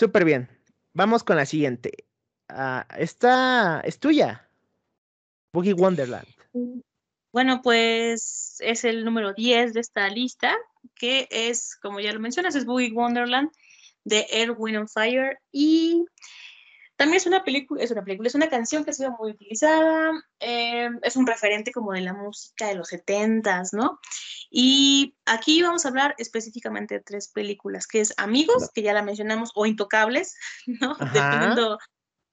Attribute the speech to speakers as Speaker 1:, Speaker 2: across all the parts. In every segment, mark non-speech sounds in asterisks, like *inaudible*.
Speaker 1: Súper bien. Vamos con la siguiente. Ah, esta es tuya. Boogie Wonderland.
Speaker 2: Bueno, pues es el número 10 de esta lista, que es, como ya lo mencionas, es Boogie Wonderland de Air, Wind and Fire. Y también es una película, es una película, es una canción que ha sido muy utilizada, eh, es un referente como de la música de los 70 ¿no? Y aquí vamos a hablar específicamente de tres películas, que es Amigos, que ya la mencionamos, o Intocables, *laughs* ¿no? Dependiendo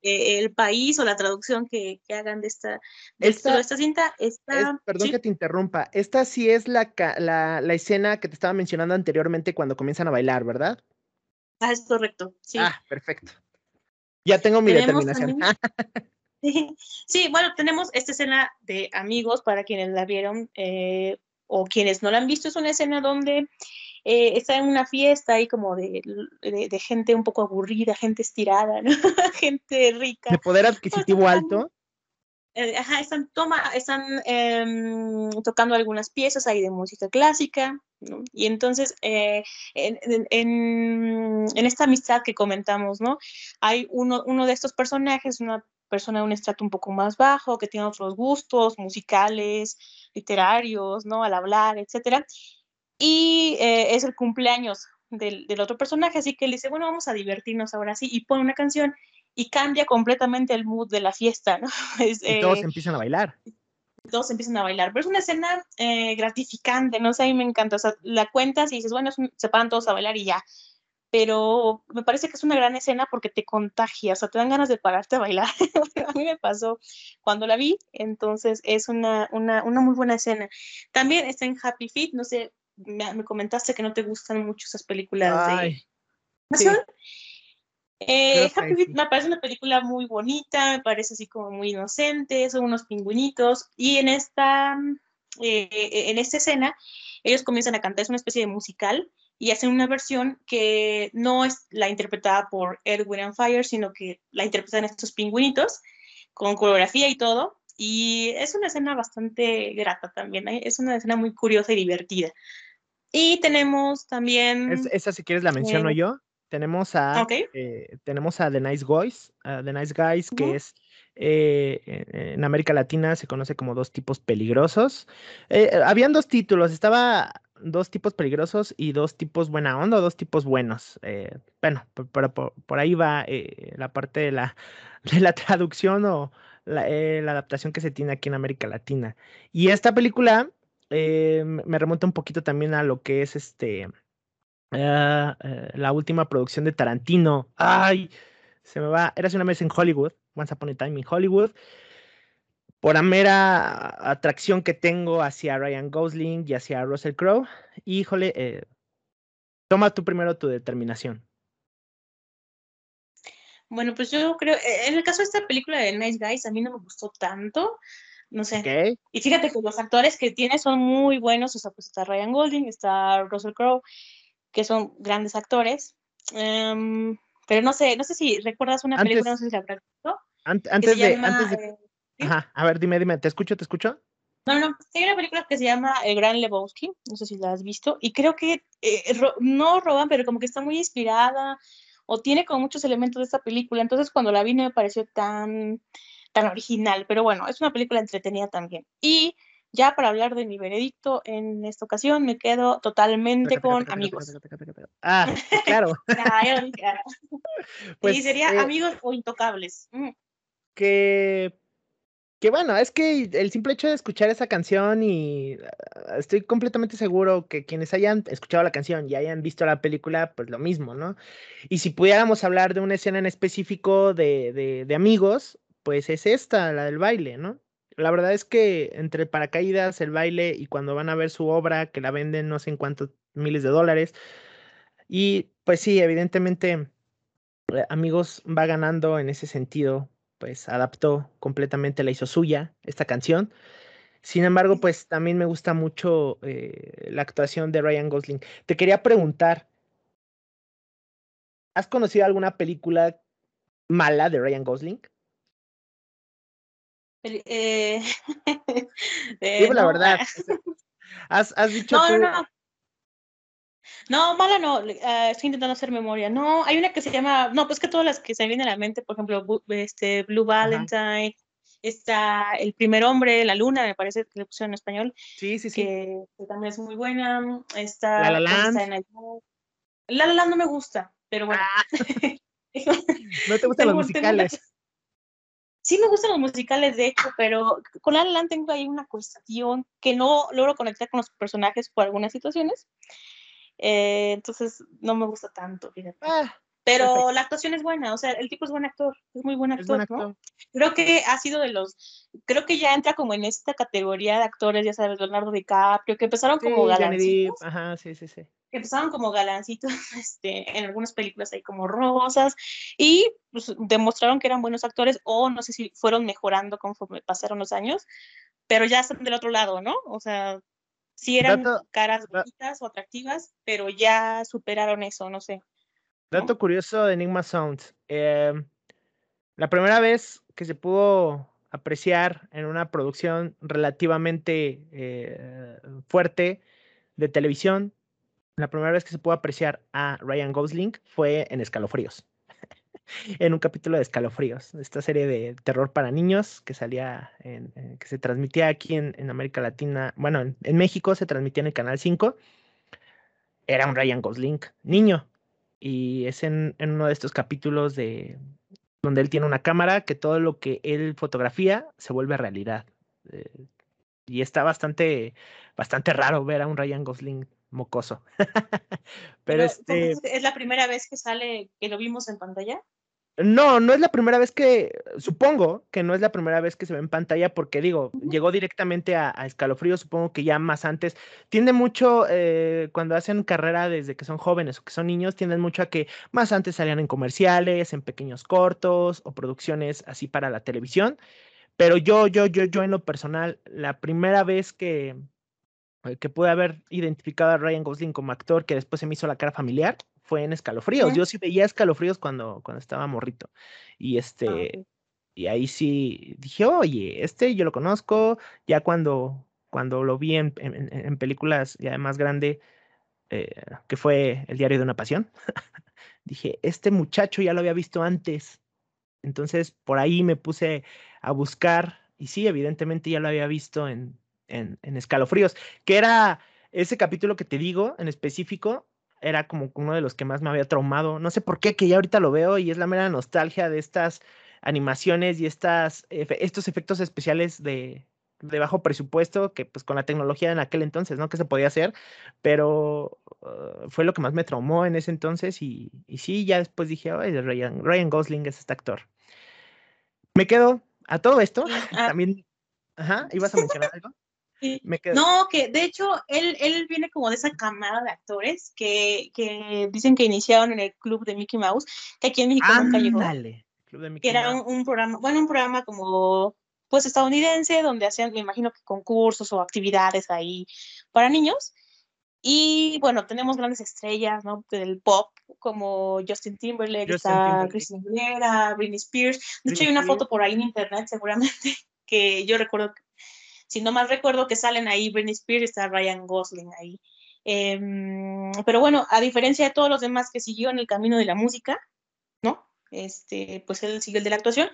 Speaker 2: eh, el país o la traducción que, hagan de esta, de esta, cinta.
Speaker 1: perdón que te interrumpa, esta sí es la, la, la, escena que te estaba mencionando anteriormente cuando comienzan a bailar, ¿verdad?
Speaker 2: Ah, es correcto, sí.
Speaker 1: Ah, perfecto. Ya tengo mi determinación. *laughs*
Speaker 2: sí, bueno, tenemos esta escena de amigos para quienes la vieron eh, o quienes no la han visto. Es una escena donde eh, está en una fiesta ahí como de, de, gente un poco aburrida, gente estirada, ¿no? *laughs* gente rica.
Speaker 1: De poder adquisitivo alto.
Speaker 2: Eh, ajá, están, toma, están em, tocando algunas piezas ahí de música clásica, ¿no? Y entonces, eh, en, en, en, esta amistad que comentamos, ¿no? Hay uno, uno de estos personajes, una persona de un estrato un poco más bajo, que tiene otros gustos musicales, literarios, ¿no? Al hablar, etcétera y eh, es el cumpleaños del, del, otro personaje, así que él dice, bueno, vamos a divertirnos ahora sí, y pone una canción y cambia completamente el mood de la fiesta, ¿no? *laughs*
Speaker 1: y todos eh, empiezan a bailar.
Speaker 2: Todos empiezan a bailar, pero es una escena eh, gratificante, no sé, a mí me encanta, o sea, la cuentas y dices, bueno, se paran todos a bailar y ya, pero me parece que es una gran escena porque te contagia, o sea, te dan ganas de pararte a bailar. *laughs* a mí me pasó cuando la vi, entonces es una, una, una muy buena escena. También está en Happy Feet, no sé, me, comentaste que no te gustan mucho esas películas de eh, Happy me parece una película muy bonita, me parece así como muy inocente, son unos pingüinitos y en esta, eh, en esta escena ellos comienzan a cantar, es una especie de musical y hacen una versión que no es la interpretada por Edwin and Fire, sino que la interpretan estos pingüinitos con coreografía y todo. Y es una escena bastante grata también, ¿eh? es una escena muy curiosa y divertida. Y tenemos también.
Speaker 1: esa, si quieres, la menciono yo. Tenemos a, eh, tenemos a The Nice Guys, The Nice Guys, que es eh, en América Latina se conoce como dos tipos peligrosos. Eh, habían dos títulos, estaba dos tipos peligrosos y dos tipos buena onda, dos tipos buenos. bueno, por, por, ahí va la parte de la, *laughs* de la traducción o la, la adaptación que se tiene aquí en América Latina. Y esta película eh, me remonta un poquito también a lo que es este ah, eh, la última producción de Tarantino. Ay, se me va. Era una vez en Hollywood, Once Upon a Time in Hollywood. Por la mera atracción que tengo hacia Ryan Gosling y hacia Russell Crowe. Híjole, eh, toma tú primero tu determinación.
Speaker 2: Bueno, pues yo creo, en el caso de esta película de Nice Guys, a mí no me gustó tanto no sé. Y fíjate que los actores que tiene son muy buenos, o sea, pues está Ryan Golding, está Russell Crowe, que son grandes actores. Em, pero no sé, no sé si recuerdas una película, no sé si la visto.
Speaker 1: antes, de, antes de... Ajá, a ver, dime, dime, ¿te escucho, te escucho?
Speaker 2: No, no, hay una película que se llama El Gran Lebowski, no sé si la has visto, y creo que eh, no roban, pero como que está muy inspirada, o tiene como muchos elementos de esta película, entonces cuando la vi no me pareció tan tan original, pero bueno, es una película entretenida también. Y ya para hablar de mi veredicto en esta ocasión, me quedo totalmente con amigos.
Speaker 1: Ah, claro.
Speaker 2: pues, y sería eh, amigos o intocables. Mm.
Speaker 1: Que que bueno, es que el simple hecho de escuchar esa canción y ah, estoy completamente seguro que quienes hayan escuchado la canción y hayan visto la película, pues lo mismo, ¿no? Y si pudiéramos hablar de una escena en específico de, de, de amigos, pues es esta, la del baile, ¿no? La verdad es que entre paracaídas, el baile y cuando van a ver su obra, que la venden no sé en cuántos miles de dólares. Y pues sí, evidentemente, eh, amigos va ganando en ese sentido, pues adaptó completamente, la hizo suya esta canción. Sin embargo, pues también me gusta mucho eh, la actuación de Ryan Gosling. Te quería preguntar, ¿has conocido alguna película mala de Ryan Gosling?
Speaker 2: Eh, *laughs*
Speaker 1: eh la verdad. Has, has dicho.
Speaker 2: No, no, no. No, mala no, ah, estoy intentando hacer memoria. No, hay una que se llama, no, pues que todas las que se vienen a la mente, por ejemplo, este, Blue Valentine, está El primer hombre, La luna, me parece que le pusieron en español.
Speaker 1: Sí, sí, sí.
Speaker 2: Que, también es muy buena. Está, La La Land. La La Land no me gusta, pero bueno. Ah. *laughs*
Speaker 1: ¿No te gustan los musicales?
Speaker 2: Sí me gustan los musicales, de hecho, pero con La La tengo ahí una cuestión que no logro conectar con los personajes por algunas situaciones. Eh, entonces no me gusta tanto, fíjate. Ah, pero la actuación es buena, o sea, el tipo es buen actor, es muy buen actor, ¿no? Creo que ha sido de los, creo que ya entra como en esta categoría de actores, ya sabes, Leonardo DiCaprio, que empezaron como galancitos.
Speaker 1: Ajá, sí, sí, sí.
Speaker 2: Que empezaron como galancitos, *laughs* este, en algunas películas hay como rosas, y pues, demostraron que eran buenos actores, o no sé si fueron mejorando conforme pasaron los años, pero ya están del otro lado, ¿no? O sea, sí eran caras bonitas o atractivas, pero ya superaron eso, no sé.
Speaker 1: Dato curioso de Enigma Sound. Em, la primera vez que se pudo apreciar en una producción relativamente eh, fuerte de televisión, la primera vez que se pudo apreciar a Ryan Gosling fue en Escalofríos. En un capítulo de Escalofríos, esta serie de terror para niños que salía, en, que se transmitía aquí en, América Latina, bueno, en, en, México se transmitía en el Canal 5. Era un Ryan Gosling niño y es en, uno de estos capítulos de donde él tiene una cámara que todo lo que él fotografía se vuelve realidad. Eh, y está bastante, bastante raro ver a un Ryan Gosling mocoso. *laughs*
Speaker 2: Pero, este... ¿Es la primera vez que sale, que lo vimos en pantalla?
Speaker 1: No, no es la primera vez que, supongo que no es la primera vez que se ve en pantalla porque digo, llegó directamente a, escalofrío, supongo que ya más antes. Tiende mucho, eh, cuando hacen carrera desde que son jóvenes o que son niños, tienden mucho a que más antes salían en comerciales, en pequeños cortos o producciones así para la televisión. Pero yo, yo, yo, yo en lo personal, la primera vez que, eh, que pude haber identificado a Ryan Gosling como actor, que después se me hizo la cara familiar, fue en escalofríos. Yo sí veía escalofríos cuando, cuando estaba morrito. Y ah, este, y ahí sí dije, oye, este yo lo conozco. Ya cuando, cuando lo vi en, en, películas ya más grande, eh, que fue El diario de una pasión, *laughs* dije, este muchacho ya lo había visto antes. Entonces por ahí me puse a buscar y sí, evidentemente ya lo había visto en, en, en escalofríos, que era ese capítulo que te digo en específico, era como uno de los que más me había traumado. No sé por qué, que ya ahorita lo veo y es la mera nostalgia de estas animaciones y estas, estos efectos especiales de, de, bajo presupuesto, que pues con la tecnología en aquel entonces, ¿no? Que se podía hacer, pero uh, fue lo que más me traumó en ese entonces y, y sí, ya después dije, Ay, Ryan, Ryan Gosling es este actor. Me quedo a todo esto, ah. *laughs* también, ajá, ¿ibas a mencionar algo?
Speaker 2: No, que de hecho él, él viene como de esa camada de actores que, que, dicen que iniciaron en el club de Mickey Mouse, que aquí en México nunca llegó. que era un, programa, bueno, un programa como pues estadounidense donde hacían, me imagino que concursos o actividades ahí para niños. Y bueno, tenemos grandes estrellas, ¿no? Del pop, como Justin Timberlake, está Christina Aguilera, Britney Spears. De hecho, hay una foto por ahí en internet, seguramente, *laughs* que yo recuerdo si no mal recuerdo que salen ahí Britney Spears, está Ryan Gosling ahí. Em, pero bueno, a diferencia de todos los demás que siguió en el camino de la música, ¿no? Este, pues él sigue el de la actuación.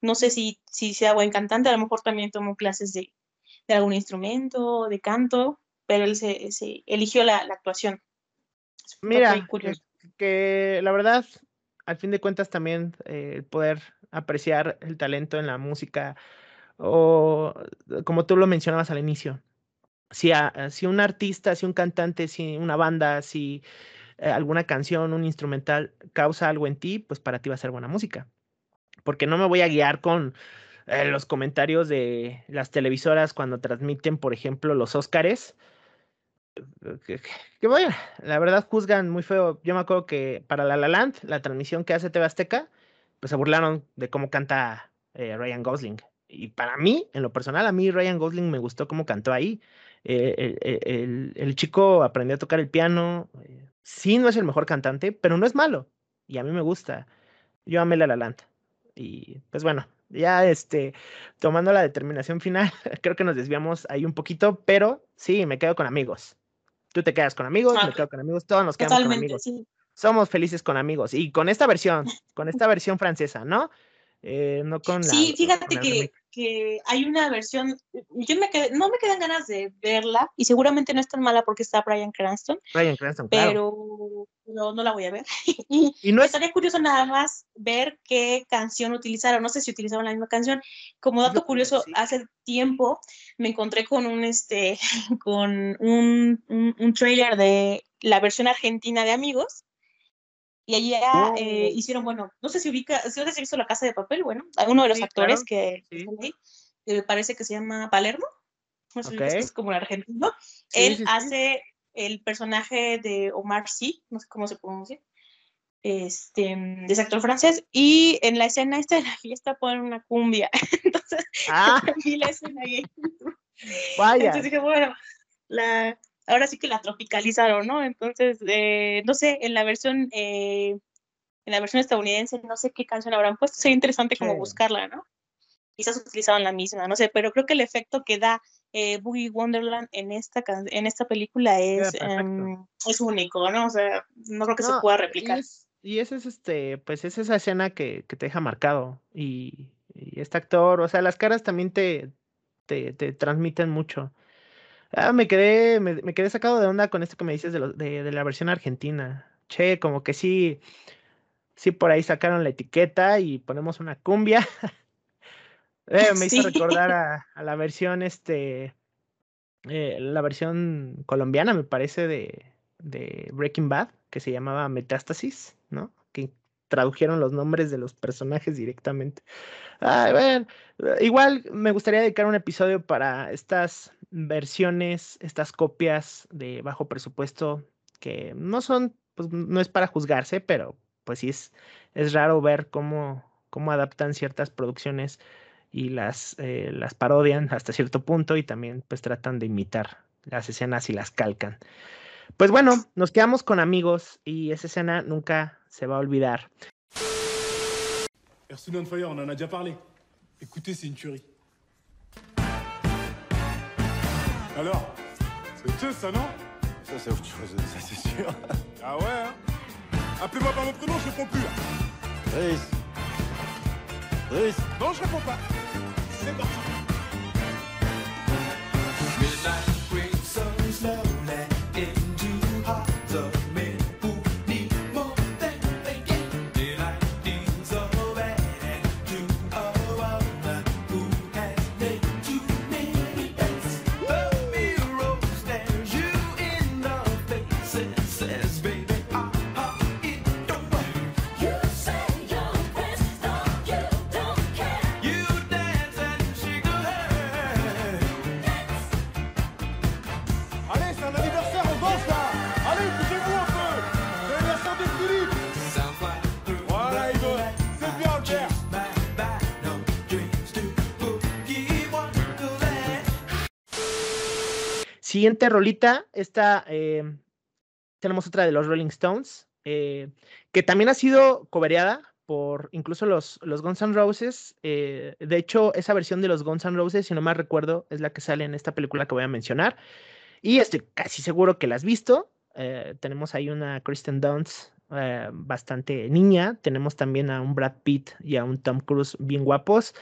Speaker 2: No sé si, si sea buen cantante, a lo mejor también tomó clases de, de algún instrumento, de canto, pero él se, eligió la, actuación.
Speaker 1: Mira, que, la verdad, al fin de cuentas también eh, poder apreciar el talento en la música o como tú lo mencionabas al inicio, si, si un artista, si un cantante, si una banda, si eh, alguna canción, un instrumental causa algo en ti, pues para ti va a ser buena música. Porque no me voy a guiar con eh, los comentarios de las televisoras cuando transmiten, por ejemplo, los Óscares. Que, que, bueno, la verdad juzgan muy feo. Yo me acuerdo que para La La Land, la transmisión que hace TV Azteca, pues se burlaron de cómo canta eh, Ryan Gosling y para mí, en lo personal, a mí Ryan Gosling me gustó cómo cantó ahí. Eh, el, chico aprendió a tocar el piano. Eh, sí, no es el mejor cantante, pero no es malo. Y a mí me gusta. Yo amé La La Y pues bueno, ya este, tomando la determinación final, *laughs* creo que nos desviamos ahí un poquito, pero sí, me quedo con amigos. Tú te quedas con amigos, me quedo con amigos, todos nos quedamos con amigos. Somos felices con amigos. Y con esta versión, *laughs* con esta versión francesa, ¿no? Eh, no con
Speaker 2: Sí, fíjate que, que, hay una versión, yo me no me quedan ganas de verla y seguramente no es tan mala porque está Brian Cranston.
Speaker 1: Brian Cranston,
Speaker 2: Pero no, no la voy a ver. *laughs* y, no estaría curioso nada más ver qué canción utilizaron. No sé si utilizaron la misma canción. Como dato curioso, hace tiempo me encontré con un, este, *laughs* con un, un, un trailer de la versión argentina de Amigos y allí ya eh, oh. hicieron, bueno, no sé si ubica, si has visto La Casa de Papel, bueno, uno de los actores que eh, parece que se llama Palermo, no sé si es como el argentino, él hace el personaje de Omar Sy, no sé cómo se pronuncia, este, de ese actor francés, y en la escena esta de la fiesta ponen una cumbia, *laughs* entonces, ah. *laughs* vi la escena ahí. Vaya. Entonces dije, bueno, la, ahora sí que la tropicalizaron, ¿no? Entonces, eh, no sé, en la versión, eh, en la versión estadounidense, no sé qué canción habrán puesto, sería interesante como buscarla, ¿no? Quizás utilizaban la misma, no sé, pero creo que el efecto que da eh, Boogie Wonderland en esta, en esta película es, em, es único, ¿no? O sea, no creo que se pueda replicar.
Speaker 1: Y, ese es este, pues es esa escena que, que te deja marcado. Y, y, este actor, o sea, las caras también te, te, te transmiten mucho. Ah, me quedé, me, quedé sacado de onda con esto que me dices de, de, la versión argentina. Che, como que sí, sí por ahí sacaron la etiqueta y ponemos una cumbia. *laughs* Eh, *laughs* me hizo recordar *laughs* a, la versión, este, eh, la versión colombiana, me parece, de, de Breaking Bad, que se llamaba Metástasis, ¿no? Tradujeron los nombres de los personajes directamente. igual me gustaría dedicar un episodio para estas versiones, estas copias de bajo presupuesto que no son, pues no es para juzgarse, pero pues sí es, es raro ver cómo, cómo adaptan ciertas producciones y las, eh, las parodian hasta cierto punto y también pues tratan de imitar las escenas y las calcan. Pues bueno, nos quedamos con amigos y esa escena nunca se va a olvidar. Earth, on Fire, on en a déjà parlé. Écoutez, c'est une tuerie. Alors C'est que ça, non Ça, c'est autre chose, ça, c'est sûr. Ah ouais, hein Appelez-moi par mon prénom, je réponds plus, là. Brice. Brice. Non, je réponds pas. C'est parti. Siguiente rolita, esta eh, tenemos otra de los Rolling Stones, eh, que también ha sido cobereada por incluso los, los Guns N' Roses. Eh, de hecho, esa versión de los Guns N' Roses, si no mal recuerdo, es la que sale en esta película que voy a mencionar. Y estoy casi seguro que la has visto. tenemos ahí una Kristen Dunst bastante niña. Tenemos también a un Brad Pitt y a un Tom Cruise bien guapos.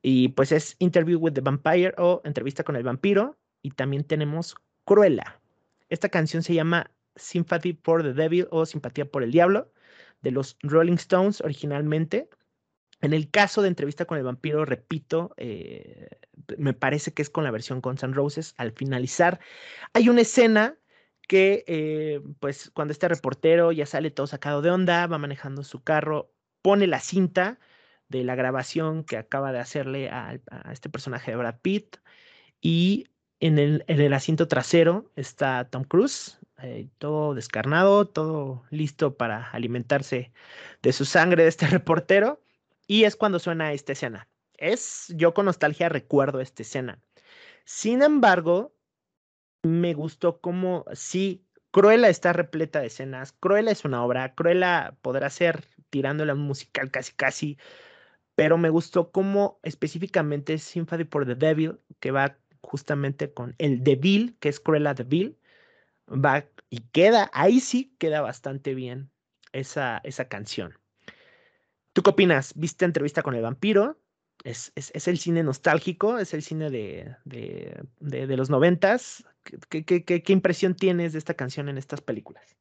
Speaker 1: Y pues es Interview with the Vampire o Entrevista con el Vampiro y también tenemos Cruella. Esta canción se llama Sympathy for the Devil o Simpatía por el Diablo de los Rolling Stones originalmente. En el caso de entrevista con el vampiro, repito, eh, me parece que es con la versión con San Roses. Al finalizar, hay una escena que, eh, pues, cuando este reportero ya sale todo sacado de onda, va manejando su carro, pone la cinta de la grabación que acaba de hacerle a, a este personaje de Brad Pitt y en el, asiento trasero está Tom Cruise, eh, todo descarnado, todo listo para alimentarse de su sangre de este *laughs* reportero. Y es cuando suena esta escena. Es, yo con nostalgia recuerdo esta escena. Sin embargo, me gustó como, sí, Cruella está repleta de escenas. Cruella es una obra. Cruella podrá ser tirándole a un musical casi, casi. Pero me gustó como específicamente Sympathy for the Devil, que va justamente con el Devil, que es Cruella Devil, va y queda, ahí sí queda bastante bien esa, esa canción. ¿Tú qué opinas? ¿Viste entrevista con el vampiro? Es, el cine nostálgico, es el cine de, de, los noventas. ¿Qué, qué, impresión tienes de esta canción en estas películas?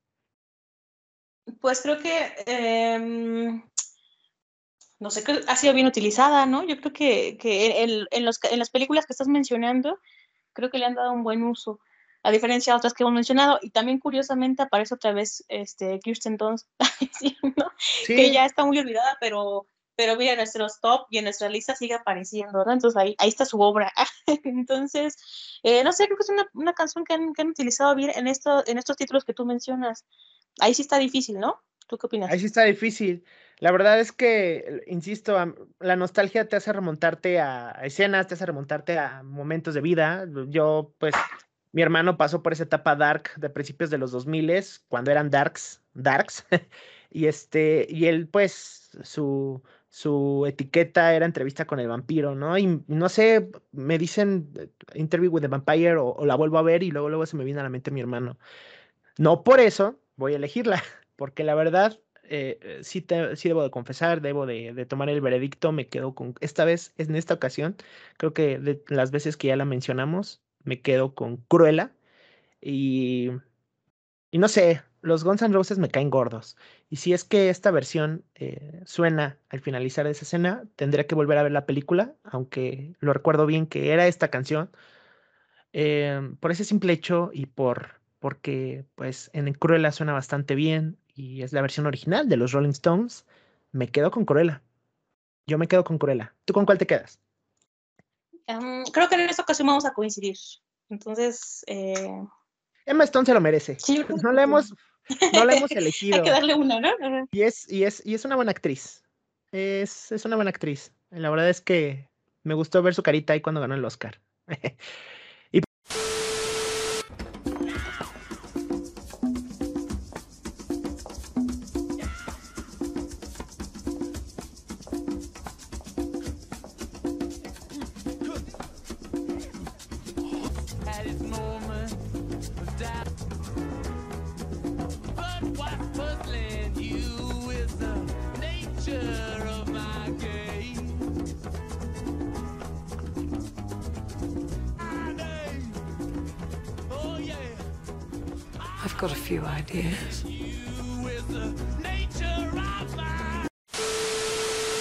Speaker 2: Pues creo que, em, no sé, ha sido bien utilizada, ¿no? Yo creo que, en, en, las películas que estás mencionando, creo que le han dado un buen uso a diferencia de otras que hemos mencionado. Y también, curiosamente, aparece otra vez este, Kirsten Dunst, *laughs* que ya está muy olvidada, pero, pero mira, en nuestros top y en nuestra lista sigue apareciendo, ¿no? Entonces ahí, ahí está su obra. *laughs* Entonces, eh, no sé, creo que es una, una canción que han, que han, utilizado bien en, esto, en estos títulos que tú mencionas. Ahí sí está difícil, ¿no? ¿Tú qué opinas?
Speaker 1: Ahí sí está difícil. La verdad es que, insisto, la nostalgia te hace remontarte a escenas, te hace remontarte a momentos de vida. Yo, pues, mi hermano pasó por esa etapa dark de principios de los 2000 cuando eran darks, darks, *laughs* y este, y él pues su, su etiqueta era entrevista con el vampiro, ¿no? Y no sé, me dicen eh, interview with the vampire o, la vuelvo a ver y luego luego se me viene a la mente mi hermano. No por eso voy a elegirla, *laughs* porque la verdad eh, eh, sí, debo de confesar, debo de, tomar el veredicto, me quedo con, esta vez, en esta ocasión, creo que de las veces que ya la mencionamos, me quedo con Cruella. Y, no sé, los Guns N' Roses me caen gordos. Y si es que esta versión eh, suena al finalizar esa escena, tendría que volver a ver la película, aunque lo recuerdo bien que era esta canción. Em, por ese simple hecho y por porque pues en Cruella suena bastante bien y es la versión original de los Rolling Stones, me quedo con Cruella. Yo me quedo con Cruella. ¿Tú con cuál te quedas?
Speaker 2: creo que en esta ocasión vamos a coincidir. Entonces. Eh...
Speaker 1: Emma Stone se lo merece. no la hemos, no la hemos elegido.
Speaker 2: Hay que darle una, ¿no?
Speaker 1: Y es, y es, y es una buena actriz. Es, es una buena actriz. La verdad es que me gustó ver su carita ahí cuando ganó el Oscar. *laughs*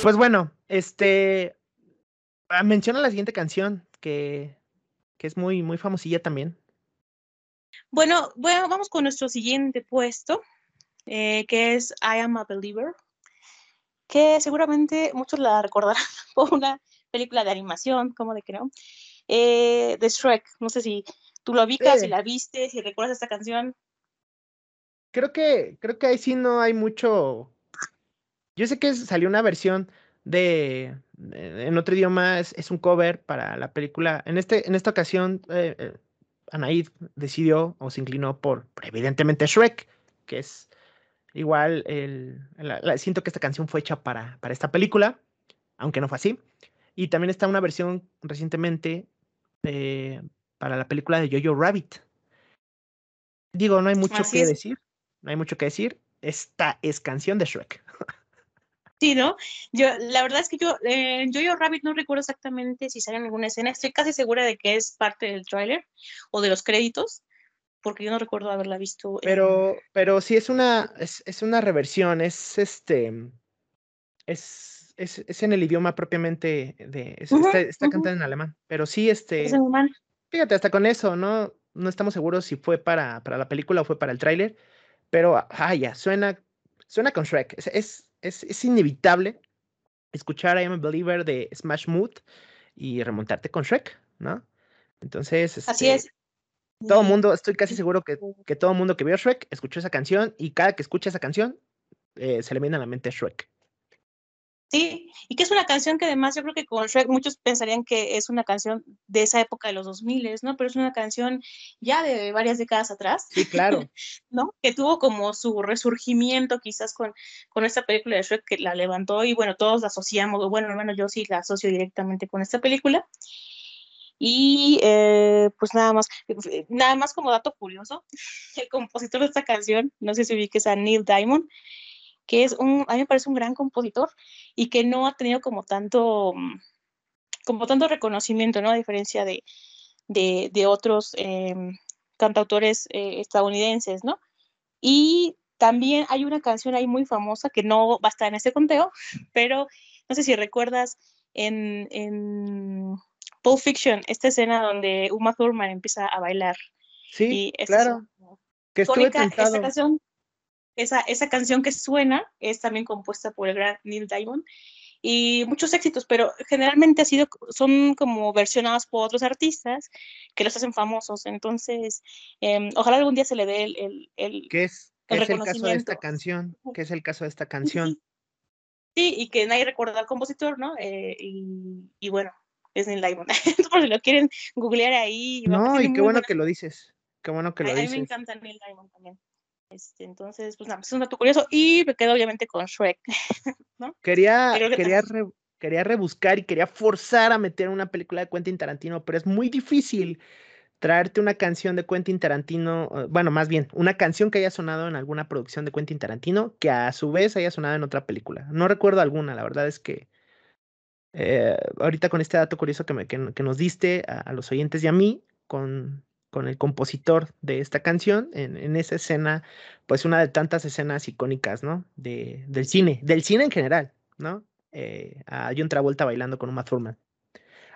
Speaker 1: Pues bueno, este ah, menciona la siguiente canción que, que es muy, muy famosilla también.
Speaker 2: Bueno, bueno, vamos con nuestro siguiente puesto, eh, que es I Am a Believer, que seguramente muchos la recordarán *laughs* por una película de animación, como de creo, eh, de Shrek. No sé si tú lo ubicas, si la viste, si recuerdas esta canción.
Speaker 1: Creo que, creo que ahí sí no hay mucho yo sé que salió una versión de, en otro idioma, es, un cover para la película. En, este, en esta ocasión, eh, eh, Anaid decidió o se inclinó por, evidentemente, Shrek, que es igual, el, siento que esta canción fue hecha para, para esta película, aunque no fue así. Y también está una versión recientemente eh, para la película de Jojo Rabbit. Digo, no hay mucho que decir, no hay mucho que decir. Esta es canción de Shrek.
Speaker 2: Sí, ¿no? Yo, la verdad es que yo, eh, Yo-Yo Rabbit no recuerdo exactamente si sale en alguna escena. Estoy casi segura de que es parte del tráiler o de los créditos, porque yo no recuerdo haberla visto.
Speaker 1: Pero, pero sí es una, es, una reversión, es este, es, es, en el idioma propiamente de, está, cantada en alemán, pero sí, este,
Speaker 2: es alemán.
Speaker 1: fíjate, hasta con eso, ¿no? No estamos seguros si fue para, para la película o fue para el tráiler, pero, ah, ya, suena, suena con Shrek, es es, inevitable escuchar I Am a Believer de Smash Mood y remontarte con Shrek, ¿no? Entonces,
Speaker 2: así este, es.
Speaker 1: Todo el mundo, estoy casi seguro que, que todo el mundo que vio Shrek escuchó esa canción y cada que escucha esa canción eh, se le viene a la mente Shrek.
Speaker 2: Sí, y que es una canción que además yo creo que con Shrek muchos pensarían que es una canción de esa época de los 2000, ¿no? Pero es una canción ya de varias décadas atrás.
Speaker 1: Sí, claro. *laughs*
Speaker 2: ¿No? Que tuvo como su resurgimiento quizás con, con esta película de Shrek que la levantó y bueno, todos la asociamos, bueno, hermano, yo sí la asocio directamente con esta película. Y eh, pues nada más, nada más como dato curioso, *laughs* el compositor de esta canción, no sé si ubiques a Neil Diamond, que es un, a mí me parece un gran compositor y que no ha tenido como tanto, como tanto reconocimiento, ¿no? A diferencia de, de, otros em, cantautores eh, estadounidenses, ¿no? Y también hay una canción ahí muy famosa que no va a estar en este conteo, pero no sé si recuerdas en, en Pulp Fiction, esta escena donde Uma Thurman empieza a bailar.
Speaker 1: Sí, claro. Que estuve
Speaker 2: esa canción, esa, esa canción que suena es también compuesta por el gran Neil Diamond y muchos éxitos, pero generalmente ha sido, son como versionadas por otros artistas que los hacen famosos. Entonces, em, ojalá algún día se le dé el, el,
Speaker 1: ¿Qué es, el, caso de esta canción? ¿Qué es el caso de esta canción?
Speaker 2: Sí, y que nadie recuerda al compositor, ¿no? Eh, y, y, bueno, es Neil Diamond. *laughs* por si lo quieren googlear ahí.
Speaker 1: No, y qué bueno que lo dices. Qué bueno que lo dices.
Speaker 2: A mí me encanta Neil Diamond también. Este, entonces, pues nada, es un dato curioso. Y me quedo obviamente con Shrek, *laughs* ¿no?
Speaker 1: Quería, quería, quería rebuscar y quería forzar a meter una película de Quentin Tarantino, pero es muy difícil traerte una canción de Quentin Tarantino, bueno, más bien, una canción que haya sonado en alguna producción de Quentin Tarantino que a su vez haya sonado en otra película. No recuerdo alguna, la verdad es que eh, ahorita con este dato curioso que, me, que, nos diste a, los oyentes y a mí, con, con el compositor de esta canción, en, en, esa escena, pues una de tantas escenas icónicas, ¿no? De, del cine, del cine en general, ¿no? Eh, a John Travolta bailando con Uma Thurman.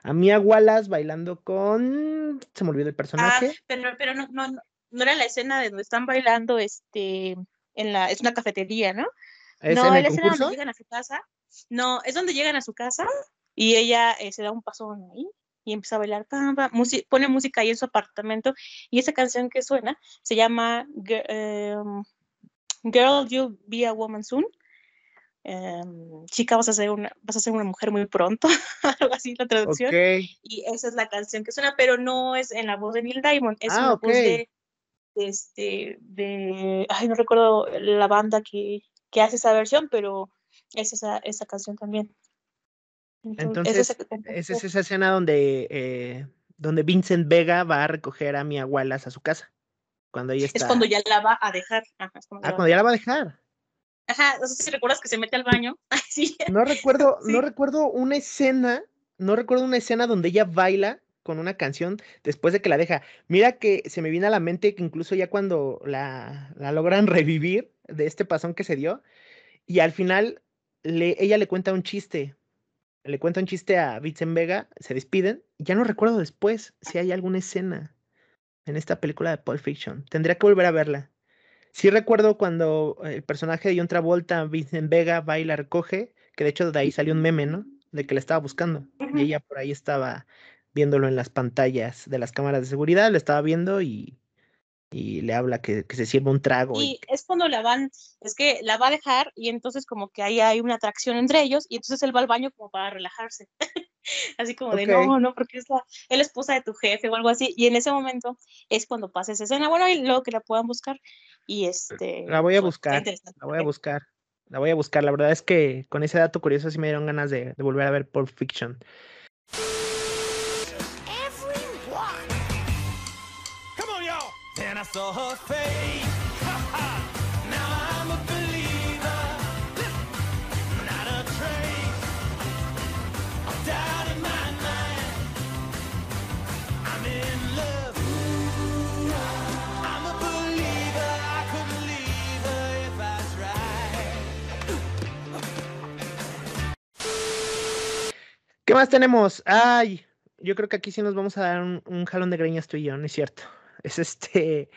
Speaker 1: A Mia Wallace bailando con... Se me olvidó el ah, personaje.
Speaker 2: pero, pero no, no, no era la escena de donde están bailando este, en la... Es una cafetería, ¿no? no, es la escena donde llegan a su casa. No, es donde llegan a su casa y ella eh, se da un paso ahí y empieza a bailar, pone música ahí en su apartamento y esa canción que suena se llama em, Girl, You'll Be a Woman Soon. Em, chica, vas a ser una, vas a ser una mujer muy pronto, *laughs* algo así la traducción. Y esa es la canción que suena, pero no es en la voz de Neil Diamond, es ah, voz de, este, de, ay, no recuerdo la banda que, que hace esa versión, pero es esa, esa canción también.
Speaker 1: Entonces, esa es esa escena donde, eh, donde Vincent Vega va a recoger a mi Wallace a su casa. Cuando ella está...
Speaker 2: Es cuando ya la va a dejar. ah,
Speaker 1: cuando ya la va a dejar.
Speaker 2: Ajá, no sé si recuerdas que se mete al baño. *laughs*
Speaker 1: No recuerdo, *laughs* no recuerdo una escena, no recuerdo una escena donde ella baila con una canción después de que la deja. Mira que se me viene a la mente que incluso ya cuando la, la logran revivir de este pasón que se dio, y al final le, ella le cuenta un chiste le cuenta un chiste a Vincent Vega, se despiden. Ya no recuerdo después si hay alguna escena en esta película de Pulp Fiction. Tendría que volver a verla. Sí recuerdo cuando el personaje de John Travolta, Vincent Vega, va y la recoge, que de hecho de ahí salió un meme, ¿no? De que la estaba buscando. Y ella por ahí estaba viéndolo en las pantallas de las cámaras de seguridad, lo estaba viendo y y le habla que, se sirva un trago.
Speaker 2: Y, es cuando la van, es que la va a dejar y entonces como que ahí hay una atracción entre ellos y entonces él va al baño como para relajarse. *laughs* así como de no, no, porque es la, es la esposa de tu jefe o algo así. Y en ese momento es cuando pasa esa escena. Bueno, y luego que la puedan buscar. Y este.
Speaker 1: La voy a pues, buscar. La voy a buscar. La voy a buscar. La verdad es que con ese dato curioso sí me dieron ganas de, de volver a ver Pulp Fiction. ¿Qué más tenemos? Ay, yo creo que aquí sí nos vamos a dar un, jalón de greñas tú y yo, ¿no es cierto? Es este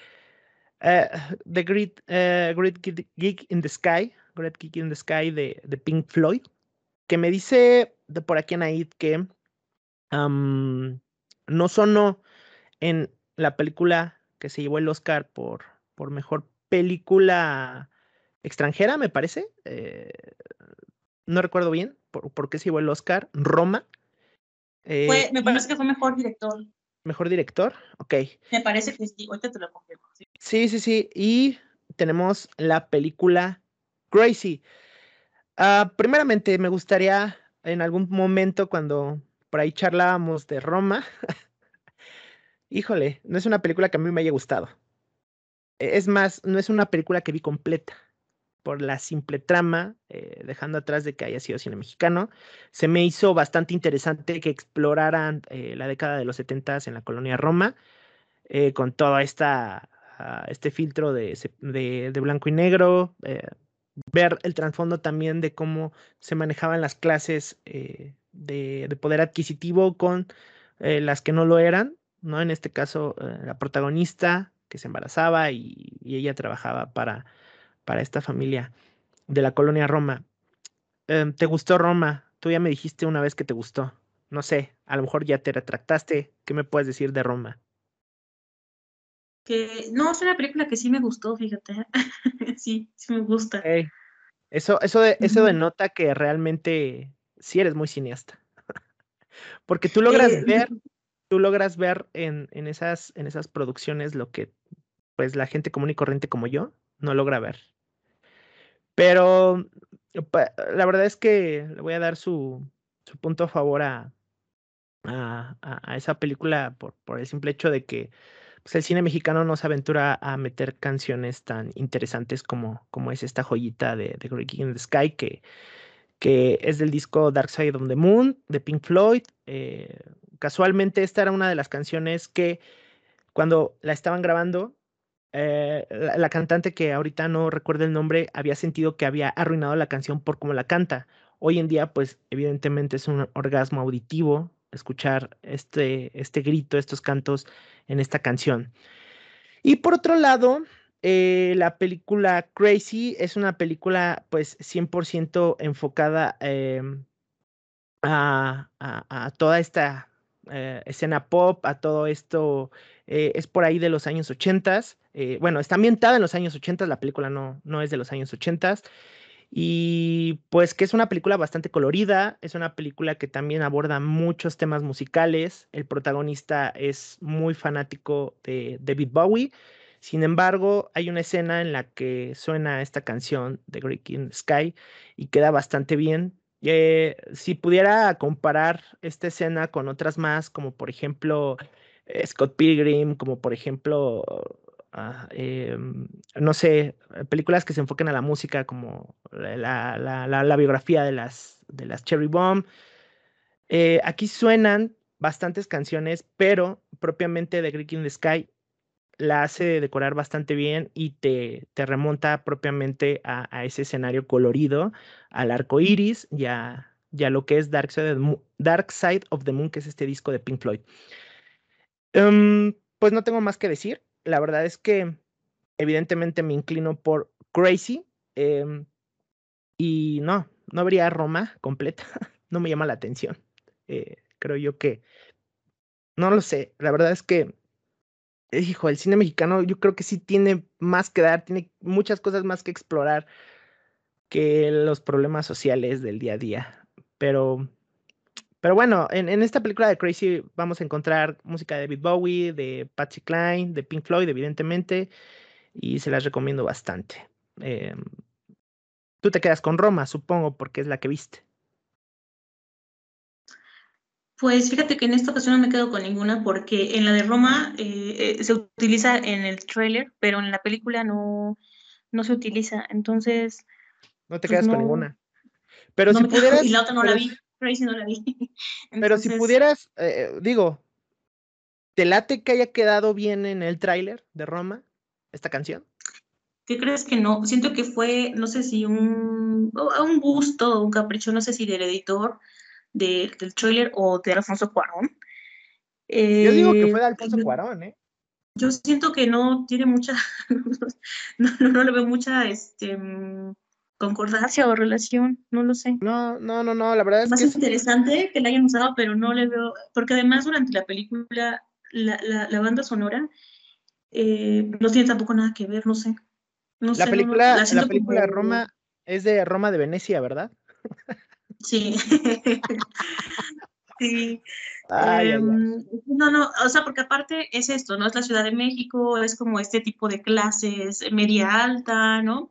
Speaker 1: eh, The Great, uh, Great Geek in the Sky, Great Geek in the Sky de, de Pink Floyd, que me dice de por aquí Anaid que no sonó en la película que se llevó el Oscar por, por mejor película extranjera, me parece. Eh, no recuerdo bien por, por, qué se llevó el Oscar. Roma.
Speaker 2: me parece que fue mejor director.
Speaker 1: Mejor director, ok.
Speaker 2: Me parece que sí, ahorita te lo confirmo.
Speaker 1: Sí, sí, sí. Y tenemos la película Crazy. Ah, primeramente, me gustaría en algún momento, cuando por ahí charlábamos de Roma, *laughs* Híjole, no es una película que a mí me haya gustado. E, es más, no es una película que vi completa por la simple trama, eh, dejando atrás de que haya sido cine mexicano. Se me hizo bastante interesante que exploraran eh, la década de los 70 en la colonia Roma, eh, con todo esta, ah, este filtro de, de, blanco y negro, ver el trasfondo también de cómo se manejaban las clases de, de, poder adquisitivo con las que no lo eran, ¿no? En este caso, la protagonista que se embarazaba y ella trabajaba para para esta familia de la colonia Roma. Em, ¿Te gustó Roma? Tú ya me dijiste una vez que te gustó. No sé, a lo mejor ya te retractaste. ¿Qué me puedes decir de Roma?
Speaker 2: Que no, es una película que sí me gustó, fíjate. *laughs* sí, sí me gusta.
Speaker 1: Eso, eso, de, eso denota que realmente sí eres muy cineasta. *laughs* Porque tú logras eh, ver, *laughs* tú logras ver en, en, esas, en esas producciones lo que pues la gente común y corriente como yo no logra ver. Pero la verdad es que le voy a dar su, su punto a favor a, a, esa película por, por, el simple hecho de que pues, el cine mexicano no se aventura a meter canciones tan interesantes como, como es esta joyita de, de Great in the Sky, que, que es del disco Dark Side of the Moon de Pink Floyd. Eh, casualmente esta era una de las canciones que cuando la estaban grabando eh, la, cantante que ahorita no recuerdo el nombre había sentido que había arruinado la canción por cómo la canta. Hoy en día, pues evidentemente es un orgasmo auditivo escuchar este, este grito, estos cantos en esta canción. Y por otro lado, eh, la película Crazy es una película pues 100% enfocada em, a, a, toda esta eh, escena pop, a todo esto, es por ahí de los años 80. Eh, bueno, está ambientada en los años 80, la película no, no es de los años 80. Y pues que es una película bastante colorida, es una película que también aborda muchos temas musicales. El protagonista es muy fanático de David Bowie. Sin embargo, hay una escena en la que suena esta canción de Great King Sky y queda bastante bien. Eh, si pudiera comparar esta escena con otras más, como por ejemplo eh, Scott Pilgrim, como por ejemplo Ah, em, no sé, películas que se enfoquen a la música, como la, biografía de las, de las Cherry Bomb. Eh, aquí suenan bastantes canciones, pero propiamente de Greek in the Sky la hace decorar bastante bien y te, te remonta propiamente a, ese escenario colorido, al arco iris y a, lo que es Dark Side, Dark Side, of the Moon, que es este disco de Pink Floyd. Em, pues no tengo más que decir la verdad es que evidentemente me inclino por Crazy. Em, y no, no habría Roma completa. *laughs* no me llama la atención. Eh, creo yo que. No lo sé. La verdad es que. Hijo, el cine mexicano yo creo que sí tiene más que dar, tiene muchas cosas más que explorar que los problemas sociales del día a día. Pero pero bueno, en, esta película de Crazy vamos a encontrar música de David Bowie, de Patsy Cline, de Pink Floyd, evidentemente, y se las recomiendo bastante. Em, tú te quedas con Roma, supongo, porque es la que viste.
Speaker 2: Pues fíjate que en esta ocasión no me quedo con ninguna porque en la de Roma eh, eh, se utiliza en el trailer, pero en la película no, no se utiliza. Entonces.
Speaker 1: No te pues quedas con ninguna. Pero si pudieras.
Speaker 2: Y la otra no la vi. *laughs* no la vi. *laughs*
Speaker 1: Pero si pudieras, eh, eh, digo, ¿te late que haya quedado bien en el tráiler de Roma esta canción?
Speaker 2: ¿Qué crees que no? Siento que fue, no sé si un, un gusto, un capricho, no sé si del editor del tráiler o de Alfonso Cuarón.
Speaker 1: Yo digo que fue de Alfonso Cuarón, ¿eh?
Speaker 2: Yo siento que no tiene mucha, *laughs* no, no, no le veo mucha, este, concordancia o relación, no lo sé.
Speaker 1: No, no, no, no, la verdad es
Speaker 2: Más
Speaker 1: que...
Speaker 2: es interesante que la hayan usado, pero no le veo, porque además durante la película, la, banda sonora eh, no tiene tampoco nada que ver, no sé.
Speaker 1: la película, la, película Roma es de Roma de Venecia, ¿verdad?
Speaker 2: Sí. *laughs* sí. Em, no, no, o sea, porque aparte es esto, ¿no? Es la Ciudad de México, es como este tipo de clases media alta, ¿no?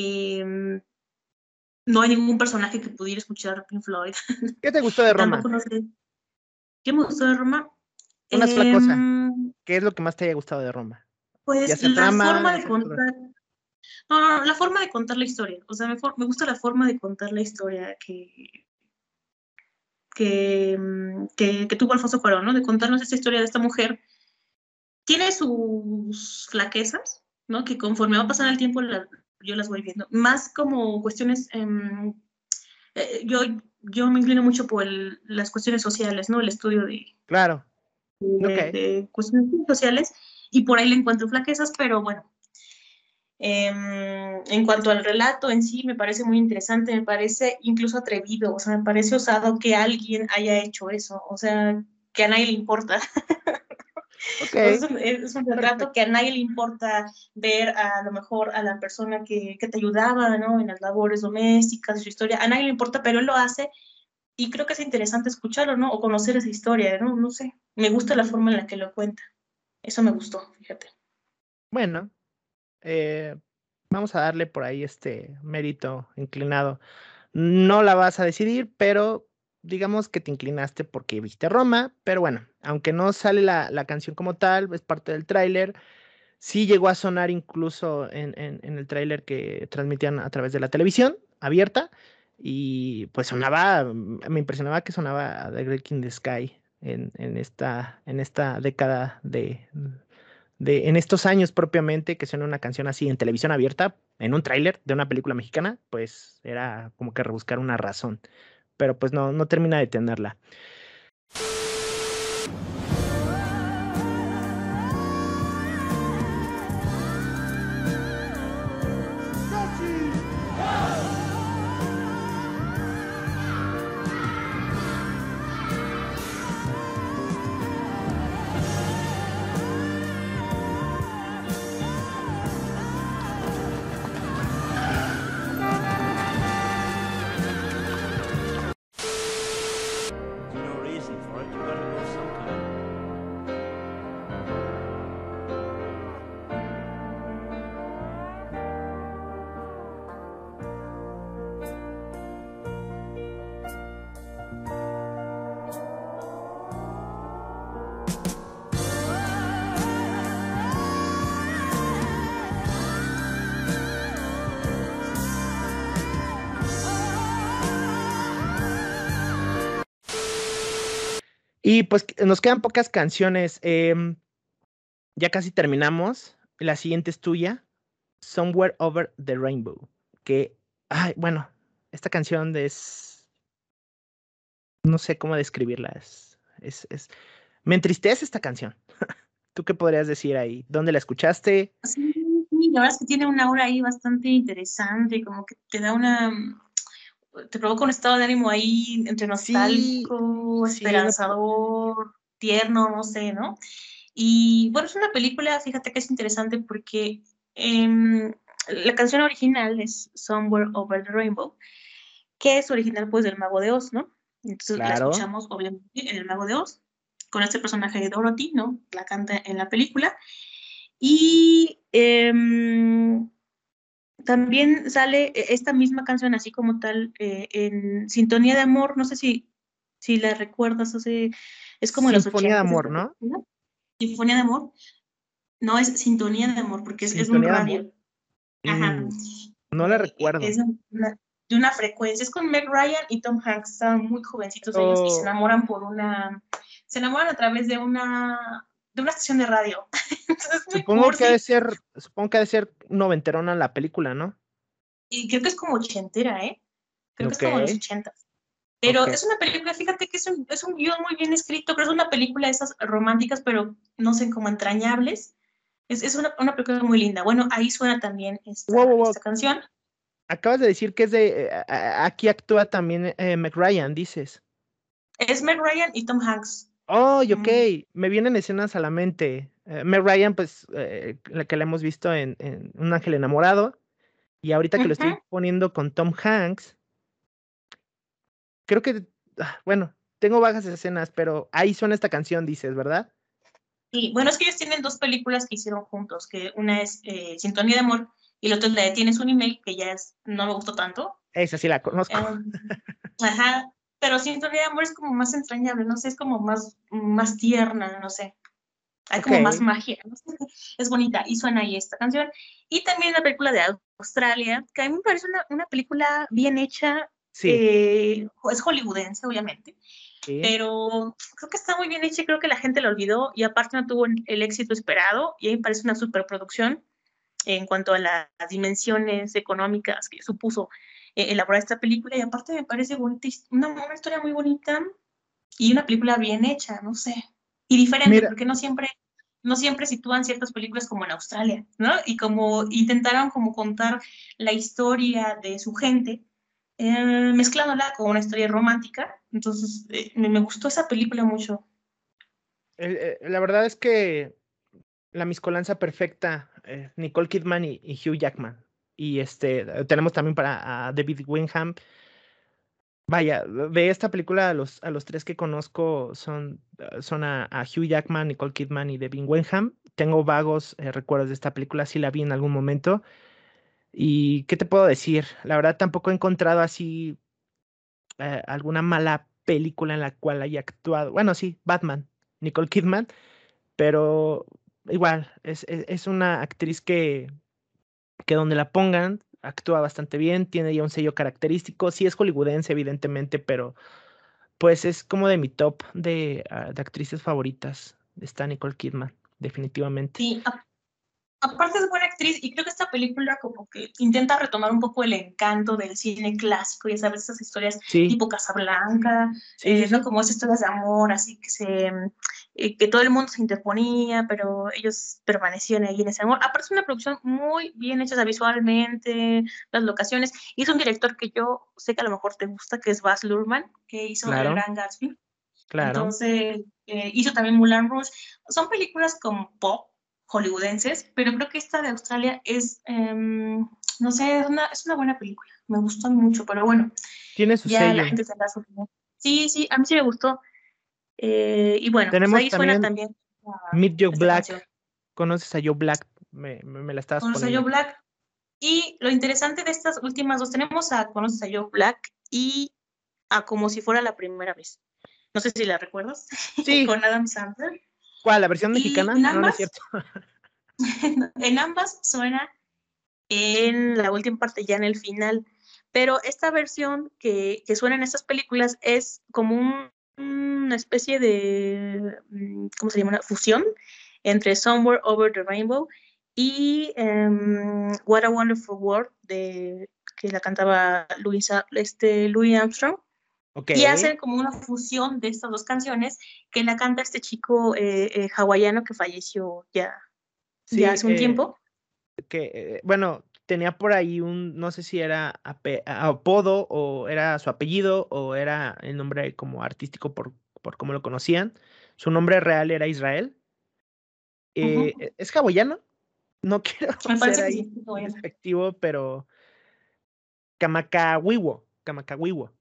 Speaker 2: Em, no hay ningún personaje que pudiera escuchar Pink Floyd. *laughs*
Speaker 1: ¿Qué te gustó de Roma?
Speaker 2: ¿Qué me gustó de Roma?
Speaker 1: Una sola cosa. Em, ¿qué es lo que más te haya gustado de Roma?
Speaker 2: Pues la forma de contar. No, no, la forma de contar la historia. O sea, me, me gusta la forma de contar la historia que, mm, que, que, tuvo Alfonso Cuarón, ¿no? De contarnos esta historia de esta mujer. Tiene sus flaquezas, ¿no? Que conforme va pasando el tiempo yo las voy viendo. Más como cuestiones, em, eh, yo, yo me inclino mucho por las cuestiones sociales, ¿no? El estudio de...
Speaker 1: Claro.
Speaker 2: De, cuestiones sociales y por ahí le encuentro flaquezas, pero bueno. Em, en cuanto al relato en sí, me parece muy interesante, me parece incluso atrevido, o sea, me parece osado que alguien haya hecho eso, o sea, que a nadie le importa. *laughs* Es, un, retrato que a nadie le importa ver a, lo mejor a la persona que, que, te ayudaba, ¿no? En las labores domésticas, su historia, a nadie le importa, pero él lo hace y creo que es interesante escucharlo, ¿no? O conocer esa historia, ¿no? No sé, me gusta la forma en la que lo cuenta. Eso me gustó, fíjate.
Speaker 1: Bueno, eh, vamos a darle por ahí este mérito inclinado. No la vas a decidir, pero digamos que te inclinaste porque viste Roma, pero bueno, aunque no sale la, canción como tal, es parte del tráiler, sí llegó a sonar incluso en, el tráiler que transmitían a través de la televisión abierta, y pues sonaba, me impresionaba que sonaba The Great King the Sky en, esta, en esta década de, de, en estos años propiamente, que suena una canción así en televisión abierta, en un tráiler de una película mexicana, pues era como que rebuscar una razón pero pues no, no termina de tenerla. Y pues nos quedan pocas canciones. Em, ya casi terminamos. La siguiente es tuya, Somewhere Over the Rainbow. Que, ay, bueno, esta canción es. No sé cómo describirla. Es, es, Me entristece esta canción. *laughs* ¿Tú qué podrías decir ahí? ¿Dónde la escuchaste?
Speaker 2: Sí, la verdad es que tiene una aura ahí bastante interesante, como que te da una te provoca un estado de ánimo ahí entre nostálgico, esperanzador, tierno, no sé, ¿no? Y bueno, es una película, fíjate que es interesante porque em, la canción original es Somewhere Over the Rainbow, que es original pues del Mago de Oz, ¿no? Entonces la escuchamos obviamente en el Mago de Oz, con este personaje de Dorothy, ¿no? La canta en la película. Y em, también sale e, esta misma canción, así como tal, eh, en Sintonía de Amor, no sé si, si la recuerdas, o sea, es como
Speaker 1: Sinfonía de Amor, ¿no?
Speaker 2: Sinfonía de Amor. No, es Sintonía de Amor, porque es, un radio. Ajá.
Speaker 1: Mm, no la recuerdo.
Speaker 2: Es de una frecuencia. Es con Meg Ryan y Tom Hanks, están muy jovencitos ellos y se oh. enamoran por una. Se enamoran a través de una de una estación de radio. *laughs*
Speaker 1: supongo, que ha de ser, supongo que ha de ser noventerona la película, ¿no?
Speaker 2: Y creo que es como ochentera, ¿eh? Creo que es como los ochentas. Pero es una película, fíjate que es un, es un guion muy bien escrito, pero es una película de esas románticas, pero no sé, como entrañables. Es, es una, una, película muy linda. Bueno, ahí suena también esta, esta canción.
Speaker 1: Acabas de decir que es de. Eh, aquí actúa también eh, Ryan, dices.
Speaker 2: Es Meg Ryan y Tom Hanks.
Speaker 1: Oh, ok, me vienen escenas a la mente. Eh, Meg Ryan, pues, eh, la que la hemos visto en, Un Ángel Enamorado, y ahorita que lo estoy poniendo con Tom Hanks, creo que, ah, bueno, tengo vagas escenas, pero ahí suena esta canción, dices, ¿verdad?
Speaker 2: Sí, bueno, es que ellos tienen dos películas que hicieron juntos, que una es eh, Sintonía de Amor y la otra es la de Tienes un email, que ya es, no me gustó tanto.
Speaker 1: Esa sí la conozco.
Speaker 2: Em, *laughs* ajá, pero Sintonía de Amor es como más entrañable, no sé, es como más, más tierna, no sé. Hay como más magia, es bonita y suena ahí esta canción. Y también la película de Australia, que a mí me parece una, una película bien hecha, sí. Eh, es hollywoodense, obviamente, pero creo que está muy bien hecha y creo que la gente lo olvidó y aparte no tuvo el éxito esperado y a mí me parece una superproducción en cuanto a las dimensiones económicas que supuso eh, elaborar esta película y aparte me parece bonita, una, una, historia muy bonita y una película bien hecha, no sé, y diferente, porque no siempre, no siempre sitúan ciertas películas como en Australia, ¿no? Y como intentaron como contar la historia de su gente, eh, mezclándola con una historia romántica, entonces eh, me, gustó esa película mucho.
Speaker 1: la verdad es que la miscolanza perfecta, Nicole Kidman y Hugh Jackman. Y este, tenemos también para David Wingham. Vaya, de esta película a los, a los tres que conozco son, ah, son a, Hugh Jackman, Nicole Kidman y David Wenham. Tengo vagos eh, recuerdos de esta película, sí la vi en algún momento. ¿Y qué te puedo decir? La verdad tampoco he encontrado así eh, alguna mala película en la cual haya actuado. Bueno, sí, Batman, Nicole Kidman, pero igual, es, es una actriz que, que donde la pongan actúa bastante bien, tiene ya un sello característico, sí es hollywoodense evidentemente, pero pues es como de mi top de, ah, de actrices favoritas, está Nicole Kidman, definitivamente.
Speaker 2: Sí, aparte es buena actriz y creo que esta película como que intenta retomar un poco el encanto del cine clásico, ya sabes, esas historias tipo Casablanca, eh, ¿no? como esas historias de amor, así que se eh, que todo el mundo se interponía, pero ellos permanecían ahí en ese amor. Aparte es una producción muy bien hecha visualmente, las locaciones, y es un director que yo sé que a lo mejor te gusta, que es Baz Luhrmann, que hizo El Gran Gatsby. Claro. Entonces, eh, hizo también Moulin Rouge. Son películas como pop, hollywoodenses, pero creo que esta de Australia es, em, no sé, es una, es una, buena película. Me gustó mucho, pero bueno.
Speaker 1: Tiene su ya La gente
Speaker 2: Sí, sí, a mí sí me gustó. Eh, y bueno, pues Tenemos ahí suena también.
Speaker 1: Meet Joe Black. ¿Conoces a Joe Black? Me, me, la estabas
Speaker 2: Conoces a Joe Black. Y lo interesante de estas últimas dos, tenemos a Conoces a Joe Black y a Como si fuera la primera vez. No sé si la recuerdas. Sí. *laughs* Con Adam Sandler.
Speaker 1: ¿Cuál? ¿La versión mexicana? Ambas, no, es cierto. *laughs*
Speaker 2: en ambas suena en la última parte, ya en el final. Pero esta versión que, que suena en estas películas es como una especie de, mm, ¿cómo se llama? Una fusión entre Somewhere Over the Rainbow y em, What a Wonderful World, de, que la cantaba Louisa, este, Louis Armstrong. Y hacen como una fusión de estas dos canciones que la canta este chico eh, eh, hawaiano que falleció ya, hace un eh, tiempo.
Speaker 1: Que, bueno, tenía por ahí un, no sé si era apodo o era su apellido o era el nombre como artístico por, por cómo lo conocían. Su nombre real era Israel. E, ¿Es hawaiano? No *laughs* quiero ser ahí pero Kamakawiwo. Kamakawiwo.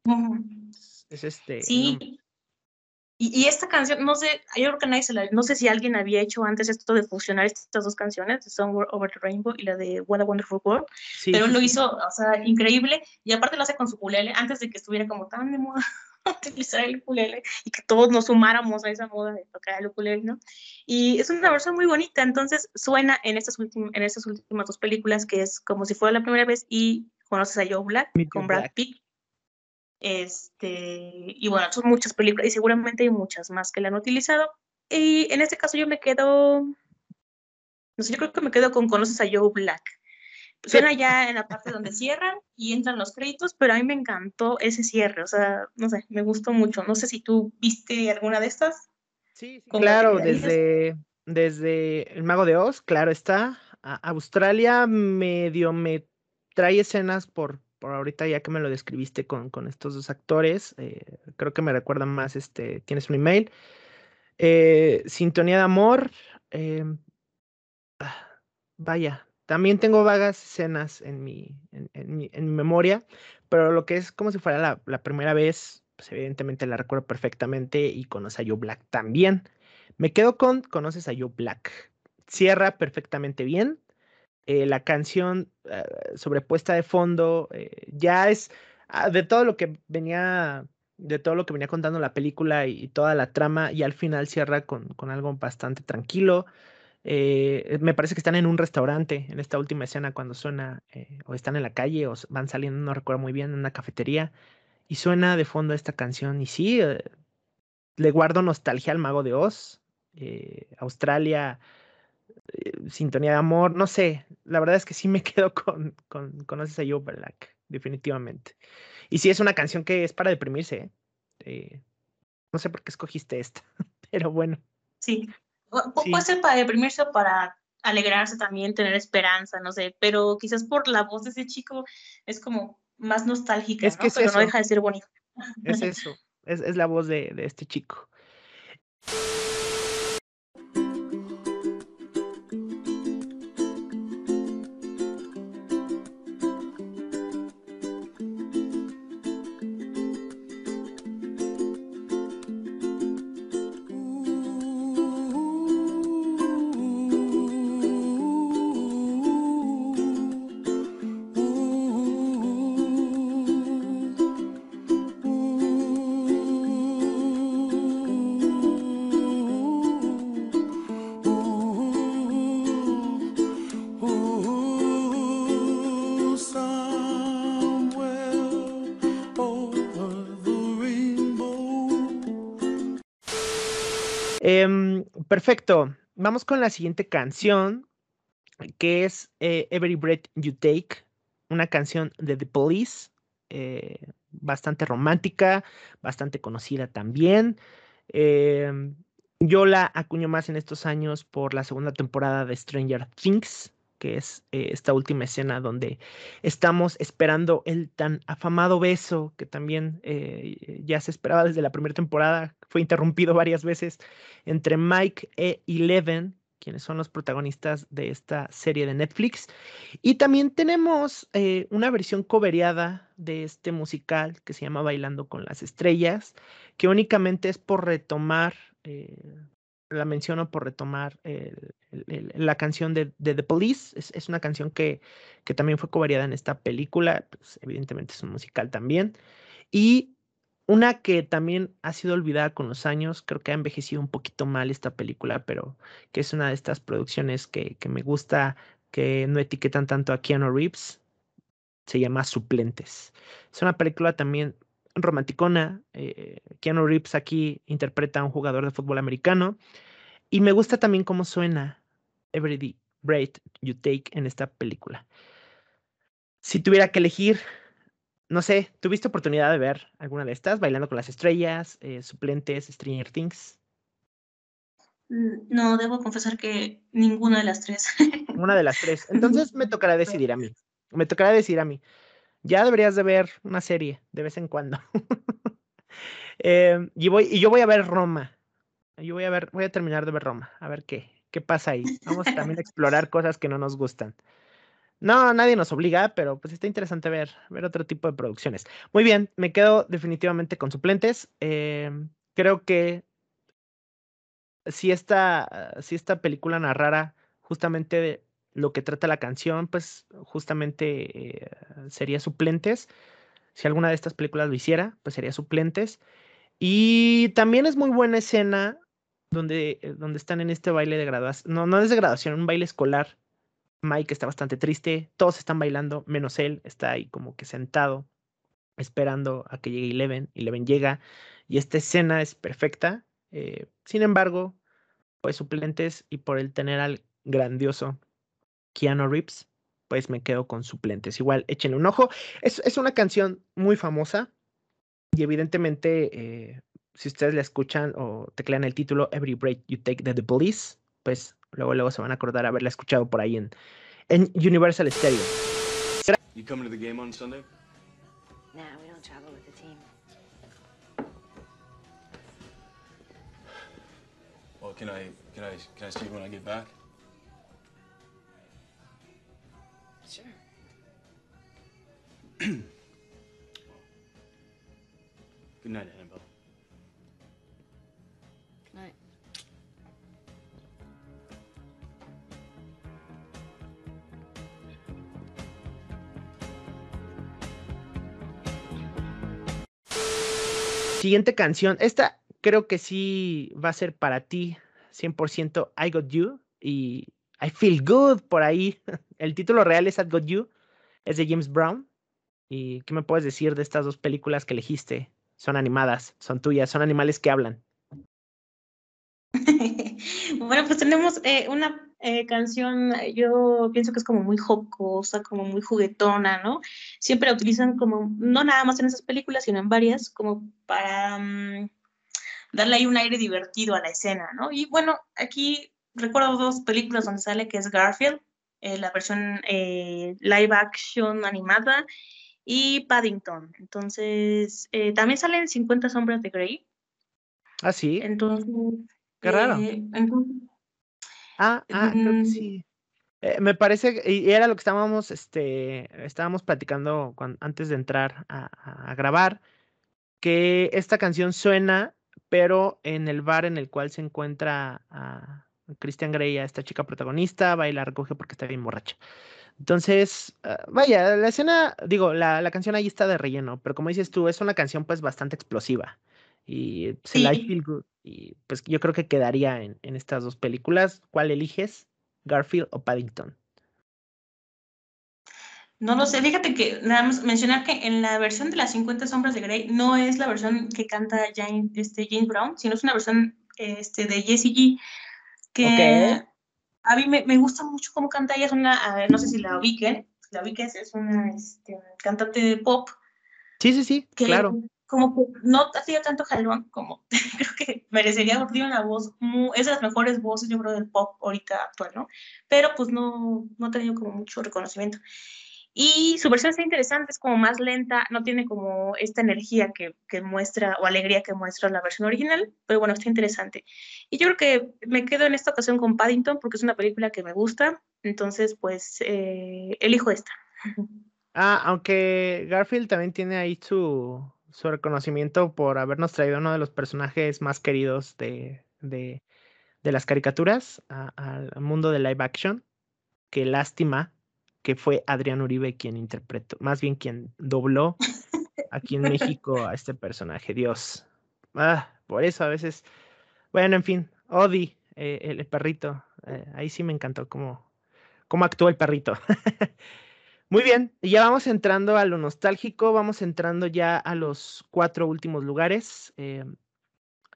Speaker 1: Es este.
Speaker 2: Sí. Y, esta canción, no sé, yo creo que nadie se la, no sé si alguien había hecho antes esto de fusionar estas dos canciones, The Somewhere Over the Rainbow y la de What a Wonderful World, pero lo hizo, o sea, increíble, y aparte lo hace con su ukulele, antes de que estuviera como tan de moda *laughs* utilizar el ukulele y que todos nos sumáramos a esa moda de tocar el ukulele, ¿no? Y es una versión muy bonita, entonces suena en estas, en estas últimas dos películas que es como si fuera la primera vez y conoces a Joe Black con Brad Pitt este, y bueno, son muchas películas y seguramente hay muchas más que la han utilizado. Y en este caso yo me quedo, no sé, yo creo que me quedo con Conoces a Joe Black. Suena ya en la parte donde cierran y entran los créditos, pero a mí me encantó ese cierre, o sea, no sé, me gustó mucho. No sé si tú viste alguna de estas.
Speaker 1: Sí, claro, desde, desde El Mago de Oz, claro está. Australia medio me trae escenas por, por ahorita ya que me lo describiste con, con estos dos actores, eh, creo que me recuerdan más, este, tienes un email. Eh, Sintonía de Amor, eh, ah, vaya, también tengo vagas escenas en mi, en, mi, memoria, pero lo que es como si fuera la, la, primera vez, pues evidentemente la recuerdo perfectamente y conoces a Joe Black también. Me quedo con Conoces a Joe Black. Cierra perfectamente bien. Eh, la canción eh, sobrepuesta de fondo, eh, ya es ah, de todo lo que venía de todo lo que venía contando la película y, toda la trama, y al final cierra con, con algo bastante tranquilo. Me parece que están en un restaurante en esta última escena cuando suena, o están en la calle, o van saliendo, no recuerdo muy bien, en una cafetería, y suena de fondo esta canción. Y sí, le guardo nostalgia al Mago de Oz, Australia, Sintonía de Amor, no sé, la verdad es que sí me *laughs* quedo con, con Conoces a Joe Black, definitivamente. Y sí es una canción que es para deprimirse, no sé por qué escogiste esta, *laughs* pero bueno.
Speaker 2: Sí, Puede ser para deprimirse o para alegrarse también, tener esperanza, no sé, pero quizás por la voz de ese chico es como más nostálgica, es que pero no deja de ser bonito. *laughs*
Speaker 1: Es eso, es, es la voz de, de este chico. Perfecto. Vamos con la siguiente canción, que es eh, Every Breath You Take, una canción de The Police, eh, bastante romántica, bastante conocida también. Em, yo la acuño más en estos años por la segunda temporada de Stranger Things, que es eh, esta última escena donde estamos esperando el tan afamado beso que también eh, ya se esperaba desde la primera temporada, fue interrumpido varias veces entre Mike e Eleven, quienes son los protagonistas de esta serie de Netflix. Y también tenemos eh, una versión coveriada de este musical que se llama Bailando con las Estrellas, que únicamente es por retomar la menciono por retomar la canción de, The Police. Es, una canción que, que, también fue covariada en esta película. Pues, evidentemente es un musical también. Y una que también ha sido olvidada con los años, creo que ha envejecido un poquito mal esta película, pero que es una de estas producciones que, que me gusta, que no etiquetan tanto a Keanu Reeves. Se llama Suplentes. Es una película también romanticona. Eh, Keanu Reeves aquí interpreta a un jugador de fútbol americano. Y me gusta también cómo suena Every Breath You Take en esta película. Si tuviera que elegir, no sé, ¿tuviste oportunidad de ver alguna de estas? Bailando con las estrellas, eh, suplentes, Stranger Things.
Speaker 2: Mm, no, debo confesar que ninguna de las tres.
Speaker 1: Una de las tres. *laughs* Entonces me tocará decidir a mí. Me tocará decir a mí ya deberías de ver una serie de vez en cuando. *laughs* Em, y, voy, y yo voy a ver Roma. Yo voy a ver, voy a terminar de ver Roma, a ver qué, qué pasa ahí. Vamos también a explorar cosas que no nos gustan. No, nadie nos obliga, pero pues está interesante ver, ver otro tipo de producciones. Muy bien, me quedo definitivamente con suplentes. Em, creo que si esta, si esta película narrara justamente lo que trata la canción, pues justamente eh, sería suplentes. Si alguna de estas películas lo hiciera, pues sería suplentes. Y también es muy buena escena donde, eh, donde están en este baile de graduación. No, no es de graduación, un baile escolar. Mike está bastante triste, todos están bailando, menos él, está ahí como que sentado, esperando a que llegue Eleven. Eleven llega y esta escena es perfecta. Eh, sin embargo, pues suplentes y por el tener al grandioso Keanu Reeves, pues me quedo con suplentes. Igual, échenle un ojo. Es, es una canción muy famosa y evidentemente, eh, si ustedes la escuchan o teclean el título Every Break You Take de The Police, pues luego, luego se van a acordar haberla escuchado por ahí en, en Universal Stereo. You coming to the game on Sunday? Nah, we don't travel with the team. Well, can I can I can I see you when I get back? *clears throat* Good night, Annabelle. Good night. Siguiente canción. Esta creo que sí va a ser para ti 100% I Got You y I Feel Good por ahí. *laughs* El título real es I Got You. Es de James Brown. ¿Y qué me puedes decir de estas dos películas que elegiste? Son animadas, son tuyas, son animales que hablan. *laughs*
Speaker 2: bueno, pues tenemos eh, una eh, canción, yo pienso que es como muy jocosa, como muy juguetona, ¿no? Siempre la utilizan como, no nada más en esas películas, sino en varias, como para mm, darle ahí un aire divertido a la escena, ¿no? Y bueno, aquí recuerdo dos películas donde sale que es Garfield, eh, la versión live action animada, y Paddington. Entonces, también salen 50 sombras de Grey.
Speaker 1: Ah, sí.
Speaker 2: Entonces,
Speaker 1: Qué raro. Ah, ah, creo que mm. sí. Eh, me parece, y era lo que estábamos, este, estábamos platicando antes de entrar a, grabar, que esta canción suena, pero en el bar en el cual se encuentra a Christian Grey, a esta chica protagonista, va y la recoge porque está bien borracha. Entonces, ah, vaya, la escena, digo, la, la, canción ahí está de relleno, pero como dices tú, es una canción pues bastante explosiva y se la feel good. Y pues yo creo que quedaría en, en, estas dos películas. ¿Cuál eliges? ¿Garfield o Paddington?
Speaker 2: No lo sé, fíjate que nada más mencionar que en la versión de las 50 sombras de Grey no es la versión que canta James, este, James Brown, sino es una versión este, de Jessie G, que a mí me, me, gusta mucho cómo canta ella, es una, no sé si la ubiquen, la ubiques, es una este, cantante de pop.
Speaker 1: Sí, sí, sí, claro
Speaker 2: como que no ha sido tanto jalón como *laughs* creo que merecería porque tiene una voz, muy, es de las mejores voces yo creo del pop ahorita actual, ¿no? Pero pues no, no ha tenido como mucho reconocimiento. Y su versión está interesante, es como más lenta, no tiene como esta energía que, que, muestra o alegría que muestra la versión original, pero bueno, está interesante. Y yo creo que me quedo en esta ocasión con Paddington porque es una película que me gusta, entonces pues eh, elijo esta.
Speaker 1: Ah, aunque Garfield también tiene ahí su, su reconocimiento por habernos traído uno de los personajes más queridos de, de, las caricaturas al mundo de live action. Qué lástima que fue Adrián Uribe quien interpretó, más bien quien dobló aquí en *laughs* México a este personaje. Dios. Ah, por eso a veces. Bueno, en fin, Odi, eh, el, perrito. Eh, ahí sí me encantó cómo, cómo actuó el perrito. *laughs* Muy bien, ya vamos entrando a lo nostálgico, vamos entrando ya a los cuatro últimos lugares. Eh,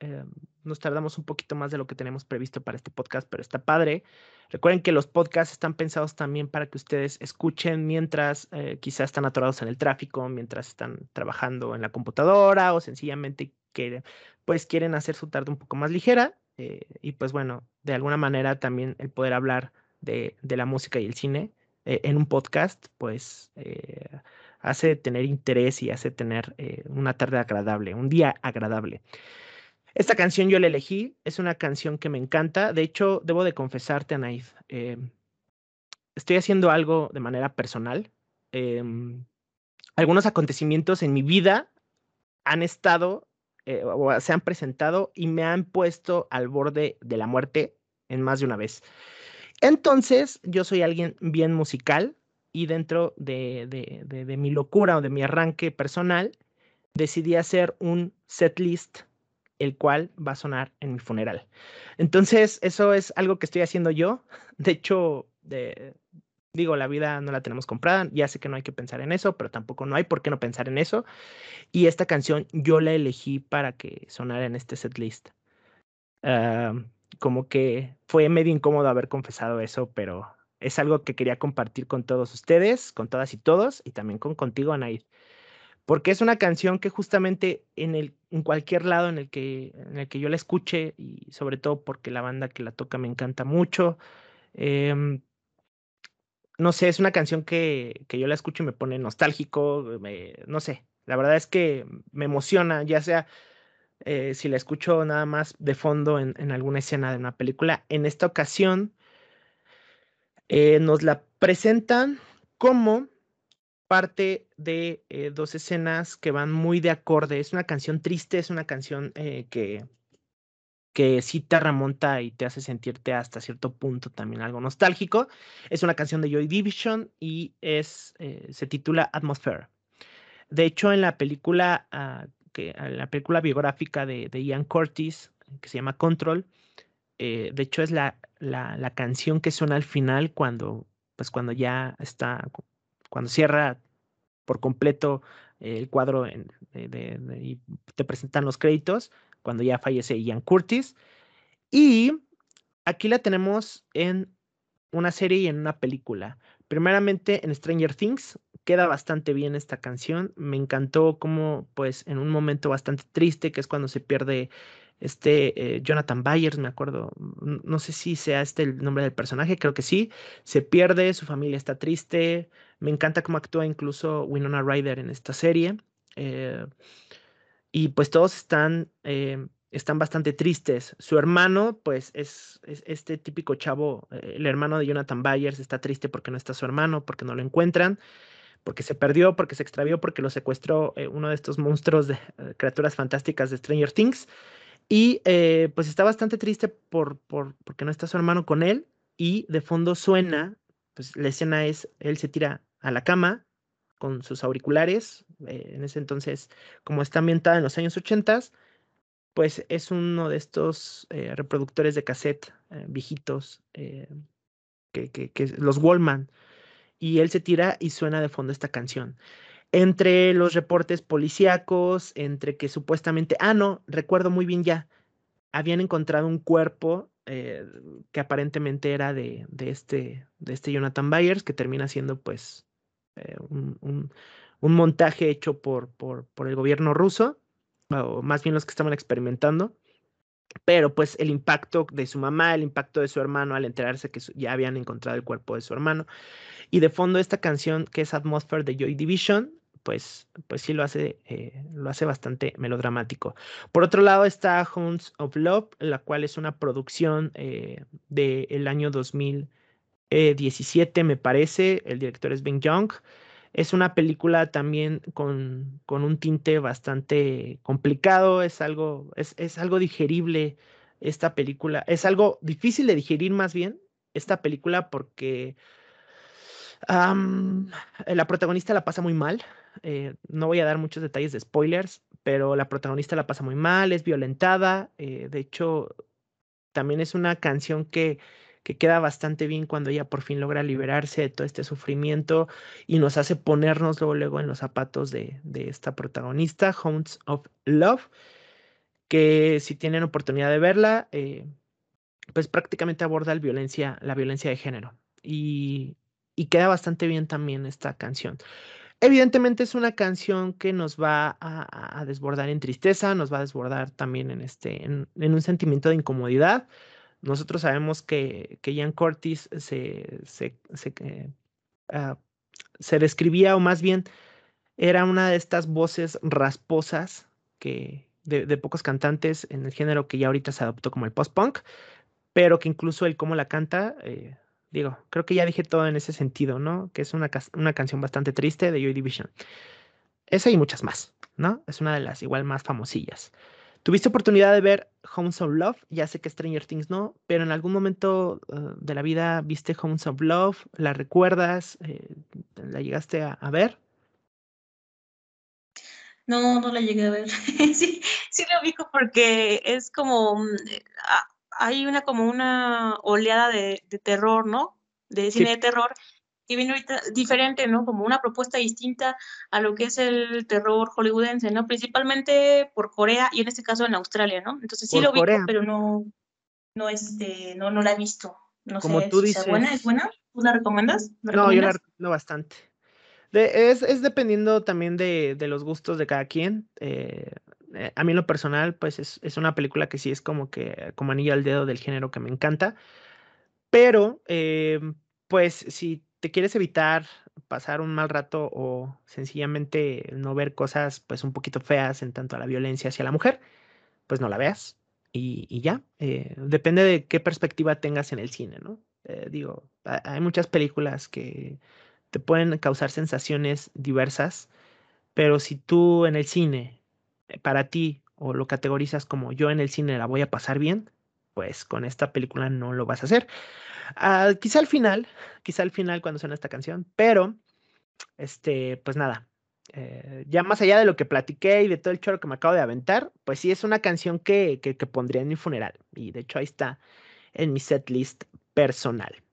Speaker 1: eh, nos tardamos un poquito más de lo que tenemos previsto para este podcast, pero está padre. Recuerden que los podcasts están pensados también para que ustedes escuchen mientras eh, quizás están atorados en el tráfico, mientras están trabajando en la computadora o sencillamente quieren, pues quieren hacer su tarde un poco más ligera. y pues bueno, de alguna manera también el poder hablar de, de la música y el cine eh, en un podcast, pues eh, hace tener interés y hace tener eh, una tarde agradable, un día agradable. Esta canción yo la elegí, es una canción que me encanta. De hecho, debo de confesarte, Anaid, estoy haciendo algo de manera personal. Em, algunos acontecimientos en mi vida han estado o se han presentado y me han puesto al borde de la muerte en más de una vez. Entonces, yo soy alguien bien musical y dentro de, de, mi locura o de mi arranque personal, decidí hacer un set list el cual va a sonar en mi funeral. Entonces, eso es algo que estoy haciendo yo. De hecho, digo, la vida no la tenemos comprada, ya sé que no hay que pensar en eso, pero tampoco no hay por qué no pensar en eso. Y esta canción yo la elegí para que sonara en este set list como que fue medio incómodo haber confesado eso, pero es algo que quería compartir con todos ustedes, con todas y todos, y también con contigo, Anaid. Porque es una canción que justamente en, el, en cualquier lado en el, que, en el que yo la escuche, y sobre todo porque la banda que la toca me encanta mucho, em, no sé, es una canción que, que, yo la escucho y me pone nostálgico, no sé, la verdad es que me emociona, ya sea eh, si la escucho nada más de fondo en, alguna escena de una película. En esta ocasión eh, nos la presentan como parte de eh, dos escenas que van muy de acorde. Es una canción triste, es una canción que, que sí te remonta y te hace sentirte hasta cierto punto también algo nostálgico. Es una canción de Joy Division y es, se titula Atmosphere. De hecho, en la película ah, que, la película biográfica de, Ian Curtis, que se llama Control. de hecho, es la, la, canción que suena al final cuando, pues cuando ya está, cuando cierra por completo el cuadro y te presentan los créditos, cuando ya fallece Ian Curtis. Y aquí la tenemos en una serie y en una película. Primeramente en Stranger Things, queda bastante bien esta canción. Me encantó como, pues, en un momento bastante triste, que es cuando se pierde este eh, Jonathan Byers, me acuerdo, no sé si sea este el nombre del personaje, creo que sí, se pierde, su familia está triste, me encanta cómo actúa incluso Winona Ryder en esta serie, eh, y pues todos están, eh, están bastante tristes. Su hermano, pues es, es, este típico chavo, el hermano de Jonathan Byers, está triste porque no está su hermano, porque no lo encuentran porque se perdió, porque se extravió, porque lo secuestró uno de estos monstruos de criaturas fantásticas de Stranger Things. Y eh, pues está bastante triste por, por, porque no está su hermano con él. Y de fondo suena, pues la escena es, él se tira a la cama con sus auriculares. Eh, en ese entonces, como está ambientada en los años 80, pues es uno de estos eh, reproductores de cassette viejitos, que, que, que los Wallman. Y él se tira y suena de fondo esta canción entre los reportes policíacos, entre que supuestamente, ah, no, recuerdo muy bien ya, habían encontrado un cuerpo eh, que aparentemente era de, de, este, de este Jonathan Byers, que termina siendo pues eh, un, un, un, montaje hecho por, por, por el gobierno ruso, o más bien los que estaban experimentando. Pero pues el impacto de su mamá, el impacto de su hermano al enterarse que ya habían encontrado el cuerpo de su hermano. Y de fondo esta canción que es Atmosphere de Joy Division, pues, pues sí lo hace, eh, lo hace bastante melodramático. Por otro lado está Hounds of Love, la cual es una producción eh, del año 2017, me parece. El director es Ben Young. Es una película también con, con un tinte bastante complicado, es algo, es, es algo digerible esta película, es algo difícil de digerir más bien esta película porque la protagonista la pasa muy mal, eh, no voy a dar muchos detalles de spoilers, pero la protagonista la pasa muy mal, es violentada. Eh, de hecho, también es una canción que, que queda bastante bien cuando ella por fin logra liberarse de todo este sufrimiento y nos hace ponernos luego, luego en los zapatos de, de esta protagonista, Hounds of Love, que si tienen oportunidad de verla, eh, pues prácticamente aborda el violencia, la violencia de género. Y, y queda bastante bien también esta canción. Evidentemente es una canción que nos va a, desbordar en tristeza, nos va a desbordar también en, este, en, un sentimiento de incomodidad. Nosotros sabemos que, que Ian Curtis se, se, se, eh, ah, se, describía, o más bien era una de estas voces rasposas que, de, pocos cantantes en el género que ya ahorita se adoptó como el post-punk, pero que incluso el cómo la canta eh, Digo, creo que ya dije todo en ese sentido, ¿no? Que es una, una canción bastante triste de Joy Division. Esa y muchas más, ¿no? Es una de las igual más famosillas. ¿Tuviste oportunidad de ver Homes of Love? Ya sé que Stranger Things no, pero en algún momento uh, de la vida viste Homes of Love, ¿la recuerdas? Eh, ¿La llegaste a, ver?
Speaker 2: No, no la llegué a ver. *laughs* sí, sí la ubico porque es como, mm, eh, hay una como una oleada de, terror, ¿no? De cine de terror que viene ahorita diferente, ¿no? Como una propuesta distinta a lo que es el terror hollywoodense, ¿no? Principalmente por Corea y en este caso en Australia, ¿no? Entonces sí lo vi, pero no, no, este, no, no la he visto. No
Speaker 1: como tú dices.
Speaker 2: ¿Es buena? ¿Es buena? ¿Tú la recomiendas?
Speaker 1: no, yo la recomiendo bastante. es, es, dependiendo también de, de, los gustos de cada quien. Eh, eh, a mí en lo personal, pues es, una película que sí es como que, como anillo al dedo del género que me encanta. Pero, eh, pues si te quieres evitar pasar un mal rato o sencillamente no ver cosas pues un poquito feas en tanto a la violencia hacia la mujer, pues no la veas y, ya. Eh, depende de qué perspectiva tengas en el cine, ¿no? digo, hay muchas películas que te pueden causar sensaciones diversas, pero si tú en el cine eh, para ti o lo categorizas como yo en el cine la voy a pasar bien, pues con esta película no lo vas a hacer. Ah, quizá al final, quizá al final cuando suena esta canción, pero este, pues nada, eh, ya más allá de lo que platiqué y de todo el choro que me acabo de aventar, pues sí es una canción que, que, que pondría en mi funeral. Y de hecho ahí está en mi setlist personal.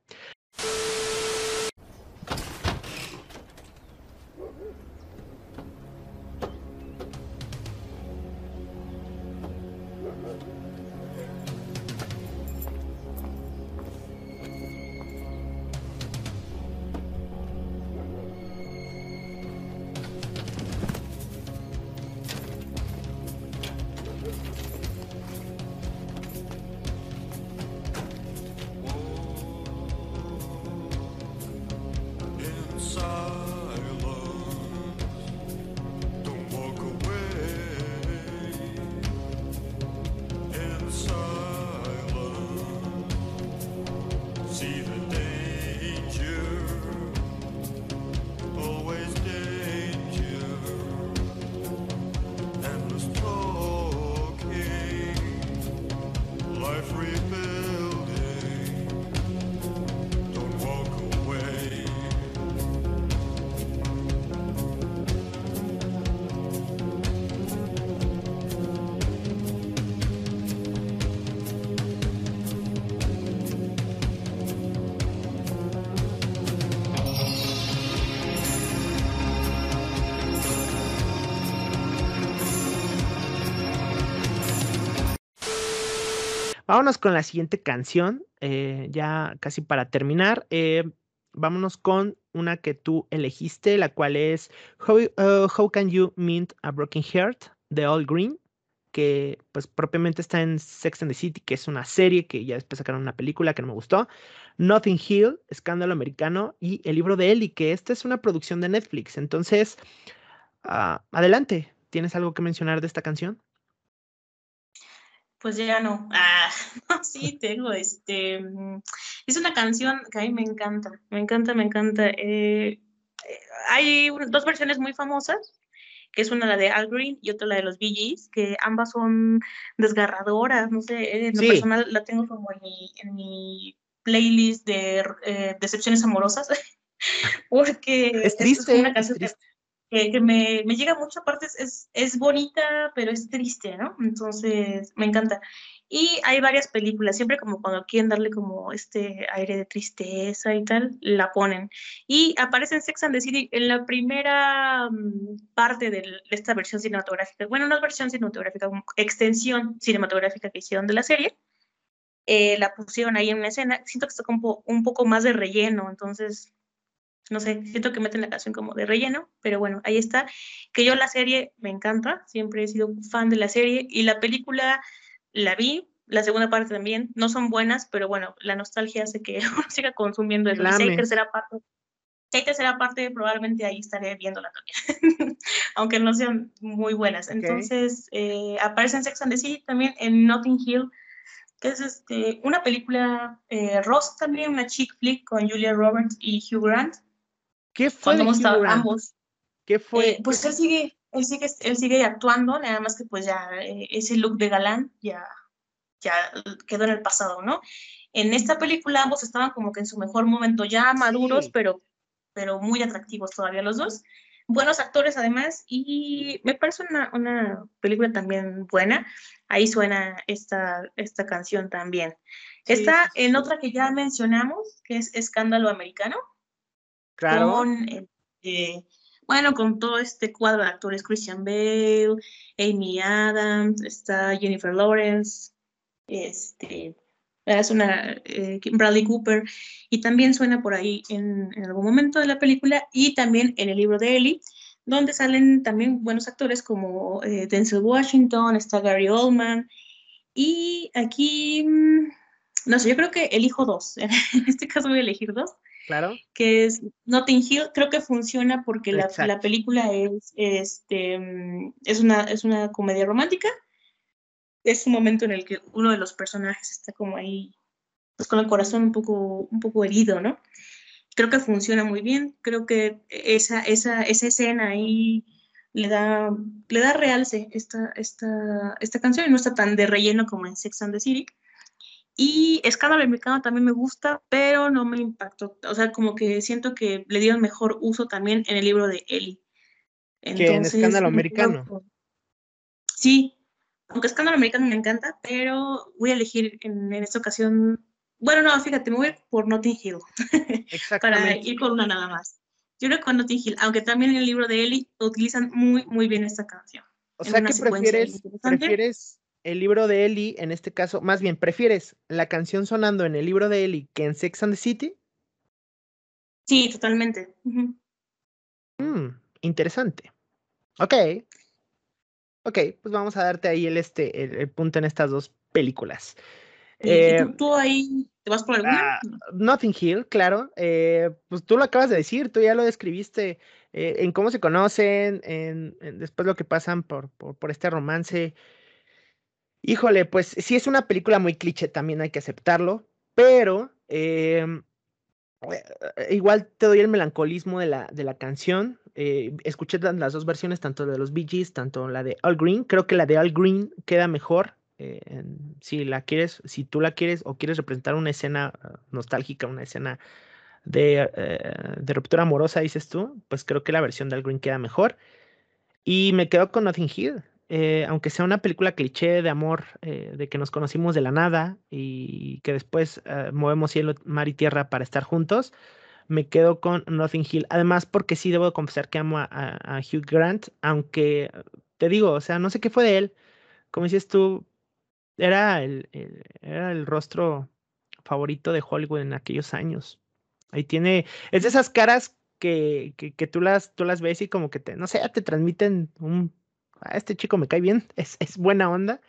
Speaker 1: Vámonos con la siguiente canción, eh, ya casi para terminar. Eh, vámonos con una que tú elegiste, la cual es How, Can You Mint a Broken Heart de All Green, que pues propiamente está en Sex and the City, que es una serie que ya después sacaron una película que no me gustó. Nothing Hill, Escándalo Americano y El libro de Ellie, que esta es una producción de Netflix. Entonces, ah, adelante, ¿tienes algo que mencionar de esta canción?
Speaker 2: Pues ya no. Ah, *laughs* sí, tengo. Este, mm, es una canción que a mí me encanta, me encanta, me encanta. Eh, eh, hay dos versiones muy famosas, que es una la de Al Green y otra la de los Bee Gees, que ambas son desgarradoras, no sé, en lo personal la tengo como en mi, en mi playlist de eh, decepciones amorosas, *laughs* porque
Speaker 1: es triste,
Speaker 2: es una canción que, me, me, llega mucho, aparte es, es, bonita, pero es triste, ¿no? Entonces, me encanta. Y hay varias películas, siempre como cuando quieren darle como este aire de tristeza y tal, la ponen. Y aparece en Sex and the City en la primera mm, parte de esta versión cinematográfica, bueno, no es versión cinematográfica, extensión cinematográfica que hicieron de la serie. Eh, la pusieron ahí en una escena, siento que está como un poco más de relleno, entonces no sé, siento que meten la canción como de relleno, pero bueno, ahí está. Que yo la serie me encanta, siempre he sido fan de la serie y la película la vi, la segunda parte también, no son buenas, pero bueno, la nostalgia hace que *laughs* uno siga consumiendo eso. Si hay tercera parte, si hay tercera parte, probablemente ahí estaré viéndola también, *laughs* aunque no sean muy buenas. Entonces, eh, aparece en Sex and the City también en Notting Hill, que es este, una película eh, Ross también, una chick flick con Julia Roberts y Hugh Grant.
Speaker 1: ¿Qué fue de
Speaker 2: ambos.
Speaker 1: ¿Qué fue?
Speaker 2: Eh, pues él sigue, él sigue, él sigue actuando, nada más que pues ya eh, ese look de galán ya, ya quedó en el pasado, ¿no? En esta película ambos estaban como que en su mejor momento, ya maduros, pero, pero muy atractivos todavía los dos. Buenos actores además, y me parece una, una película también buena. Ahí suena esta, esta canción también. Está en otra que ya mencionamos, que es Escándalo Americano.
Speaker 1: Claro.
Speaker 2: Este, bueno, con todo este cuadro de actores, Christian Bale, Amy Adams, está Jennifer Lawrence, este, es una eh, Bradley Cooper, y también suena por ahí en, algún momento de la película y también en el libro de Ellie, donde salen también buenos actores como eh, Denzel Washington, está Gary Oldman, y aquí, mm, no sé, yo creo que elijo dos, *laughs* en este caso voy a elegir dos.
Speaker 1: Claro.
Speaker 2: Que es Notting Hill. Creo que funciona porque la, la, película es, este, mm, es, una, es una comedia romántica. Es un momento en el que uno de los personajes está como ahí, pues con el corazón un poco, un poco herido, ¿no? Creo que funciona muy bien. Creo que esa, esa, esa escena ahí le da, le da realce esta, esta, esta canción y no está tan de relleno como en Sex and the City. Y Escándalo Americano también me gusta, pero no me impactó. O sea, como que siento que le dieron mejor uso también en el libro de Ellie.
Speaker 1: que en Escándalo Americano.
Speaker 2: Sí, aunque Escándalo Americano me encanta, pero voy a elegir en, esta ocasión. Bueno, no, fíjate, me voy por Notting Hill. *laughs* para ir con una nada más. Yo creo que con Notting Hill, aunque también en el libro de Ellie utilizan muy, muy bien esta canción.
Speaker 1: O sea, que prefieres, prefieres el libro de Ellie, en este caso, más bien, ¿prefieres la canción sonando en el libro de Ellie que en Sex and the City?
Speaker 2: Sí, totalmente.
Speaker 1: Mm, interesante. Ok. Ok, pues vamos a darte ahí el, este, el, punto en estas dos películas.
Speaker 2: Eh, ¿tú, ahí te vas por alguna?
Speaker 1: Ah, Nothing Hill, claro. Eh, pues tú lo acabas de decir, tú ya lo describiste eh, en cómo se conocen, en, después lo que pasan por, por, por este romance. Híjole, pues sí es una película muy cliché, también hay que aceptarlo, pero em, eh, igual te doy el melancolismo de la, de la canción. Eh, escuché las dos versiones, tanto de los Bee Gees, tanto la de All Green. Creo que la de All Green queda mejor. Eh, si la quieres, si tú la quieres o quieres representar una escena nostálgica, una escena de, de ruptura amorosa, dices tú, pues creo que la versión de All Green queda mejor. Y me quedo con Nothing Hill. Eh, aunque sea una película cliché de amor, eh, de que nos conocimos de la nada y que después eh, movemos cielo, mar y tierra para estar juntos, me quedo con Nothing Hill. Además, porque sí debo confesar que amo a, Hugh Grant, aunque te digo, o sea, no sé qué fue de él. Como dices tú, era el, era el rostro favorito de Hollywood en aquellos años. Ahí tiene, es de esas caras que, que, que, tú, las, tú las ves y como que te, no sé, te transmiten un a este chico me cae bien, es, es buena onda.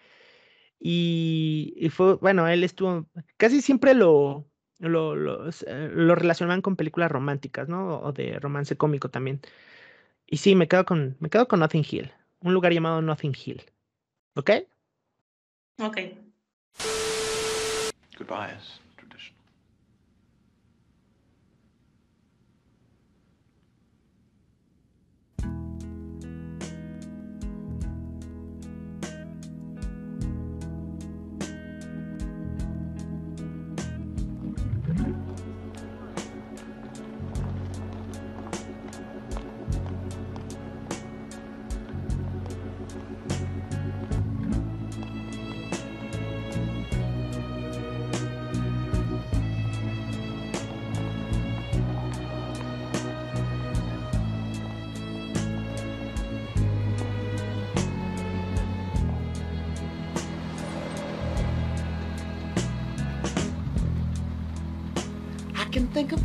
Speaker 1: Y, fue, bueno, él estuvo, casi siempre lo, lo, lo, eh, lo, relacionaban con películas románticas, ¿no? O de romance cómico también. Y sí, me quedo con, me quedo con Nothing Hill, un lugar llamado Nothing Hill. ¿Ok?
Speaker 2: Ok. Goodbye.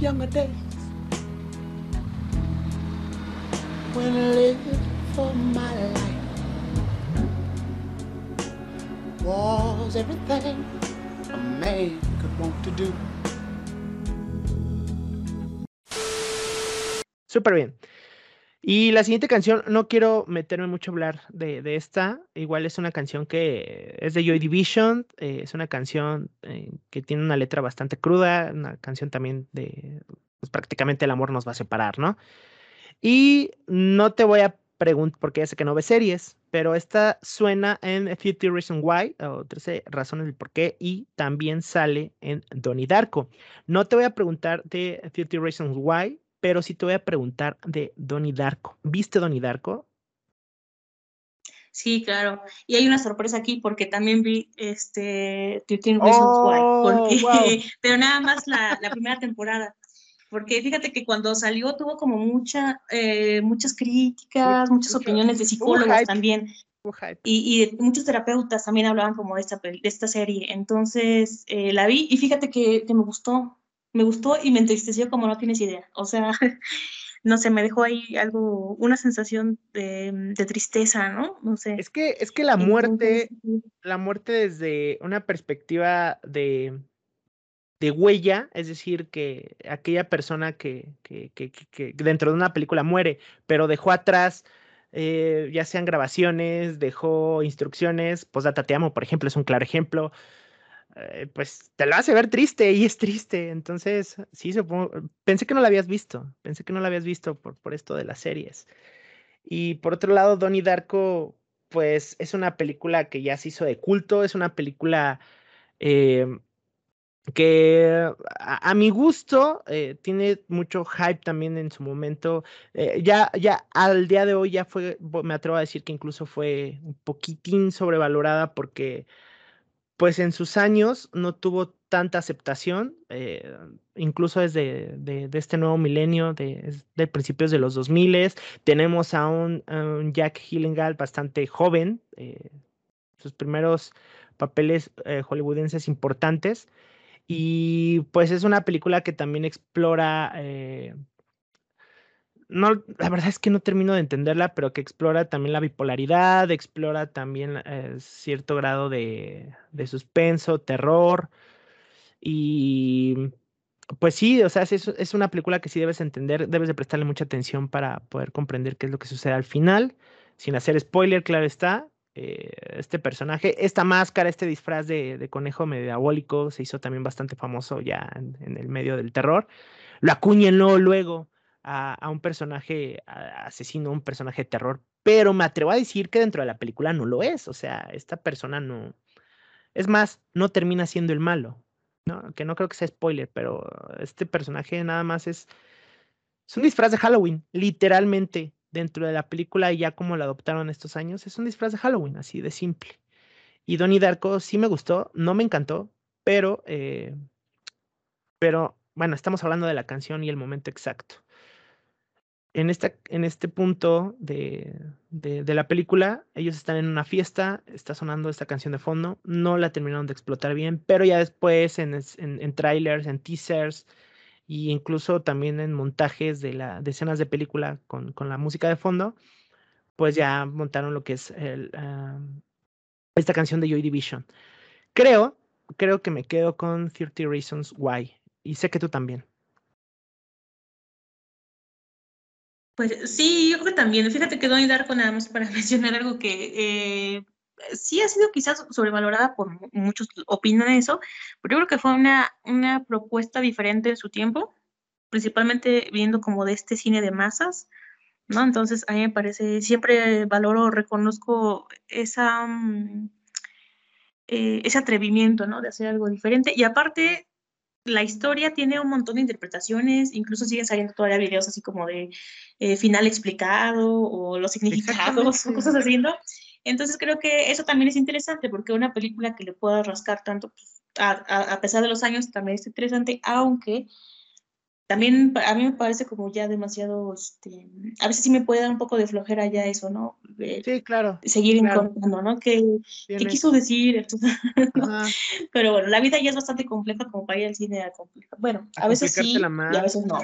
Speaker 1: Younger days when I lived for my life was everything a man could want to do. Súper bien. Y la siguiente canción, no quiero meterme mucho a hablar de, de esta, igual es una canción que es de Joy Division, eh, es una canción eh, que tiene una letra bastante cruda, una canción también de, pues prácticamente el amor nos va a separar, ¿no? Y no te voy a preguntar, porque ya sé que no ves series, pero esta suena en 50 Reasons Why, o 13 razones del por qué, y también sale en Donnie Darko. No te voy a preguntar de 50 Reasons Why, pero sí te voy a preguntar de Donnie Darko. ¿Viste Donnie Darko?
Speaker 2: Sí, claro. Y hay una sorpresa aquí porque también vi este 13 Reasons Why. Oh, *laughs* pero nada más la, primera temporada. Porque fíjate que cuando salió tuvo como mucha, eh, muchas críticas, muchas opiniones de psicólogos también. Y, y, muchos terapeutas también hablaban como de esta, de esta serie. Entonces eh, la vi y fíjate que, que me gustó me gustó y me entristeció como no tienes idea. O sea, *laughs* no sé, me dejó ahí algo, una sensación de, tristeza, ¿no? No sé.
Speaker 1: Es que, es que la muerte, la muerte desde una perspectiva de, de huella, es decir, que aquella persona que, que, que, que, dentro de una película muere, pero dejó atrás, eh, ya sean grabaciones, dejó instrucciones, pues Data Te Amo, por ejemplo, es un claro ejemplo. Eh, pues te lo hace ver triste y es triste. Entonces, sí, pensé que no la habías visto, pensé que no la habías visto por, por esto de las series. Y por otro lado, Donnie Darko, pues es una película que ya se hizo de culto, es una película eh, que a, mi gusto eh, tiene mucho hype también en su momento. Ya, ya al día de hoy ya fue, me atrevo a decir que incluso fue un poquitín sobrevalorada porque pues en sus años no tuvo tanta aceptación, eh, incluso desde de, este nuevo milenio, de, principios de los 2000, tenemos a un, Jack Hillengal bastante joven, sus primeros papeles hollywoodenses importantes, y pues es una película que también explora, eh, no, la verdad es que no termino de entenderla, pero que explora también la bipolaridad, explora también eh, cierto grado de, de, suspenso, terror. Y pues sí, o sea, es, es una película que sí debes entender, debes de prestarle mucha atención para poder comprender qué es lo que sucede al final, sin hacer spoiler, claro está. Eh, este personaje. Esta máscara, este disfraz de, conejo medio diabólico se hizo también bastante famoso ya en, el medio del terror. Lo acuñenlo luego a, un personaje asesino, un personaje de terror, pero me atrevo a decir que dentro de la película no lo es. O sea, esta persona no. Es más, no termina siendo el malo. ¿no? Que no creo que sea spoiler, pero este personaje nada más es. Es un disfraz de Halloween, literalmente dentro de la película y ya como la adoptaron estos años, es un disfraz de Halloween, así de simple. Y Donnie Darko sí me gustó, no me encantó, pero, eh, pero bueno, estamos hablando de la canción y el momento exacto. En, esta, en este punto de, de, la película, ellos están en una fiesta, está sonando esta canción de fondo, no la terminaron de explotar bien, pero ya después en, en, trailers, en teasers, y incluso también en montajes de, la, de escenas de película con, con, la música de fondo, pues ya montaron lo que es el, esta canción de Joy Division. Creo, creo que me quedo con 30 Reasons Why, y sé que tú también.
Speaker 2: Pues sí, yo creo que también. Fíjate que Donnie Darko, nada más para *laughs* mencionar algo que eh, sí ha sido quizás sobrevalorada por muchos, opinan eso, pero yo creo que fue una, una propuesta diferente en su tiempo, principalmente viendo como de este cine de masas, ¿no? Entonces a mí me parece, siempre valoro, reconozco esa, mm, eh, ese atrevimiento, ¿no? De hacer algo diferente. Y aparte, la historia tiene un montón de interpretaciones, incluso siguen saliendo todavía videos así como de eh, final explicado o los significados, o cosas así, ¿no? Entonces creo que eso también es interesante porque una película que le pueda rascar tanto, pues, a, pesar de los años, también es interesante, aunque también a mí me parece como ya demasiado, este, a veces sí me puede dar un poco de flojera ya eso, ¿no?
Speaker 1: sí, claro.
Speaker 2: Seguir encontrando, ¿no? ¿Qué, ¿qué quiso decir? *laughs* Pero bueno, la vida ya es bastante compleja como para ir al cine a compleja. Bueno, a, veces sí y a veces no.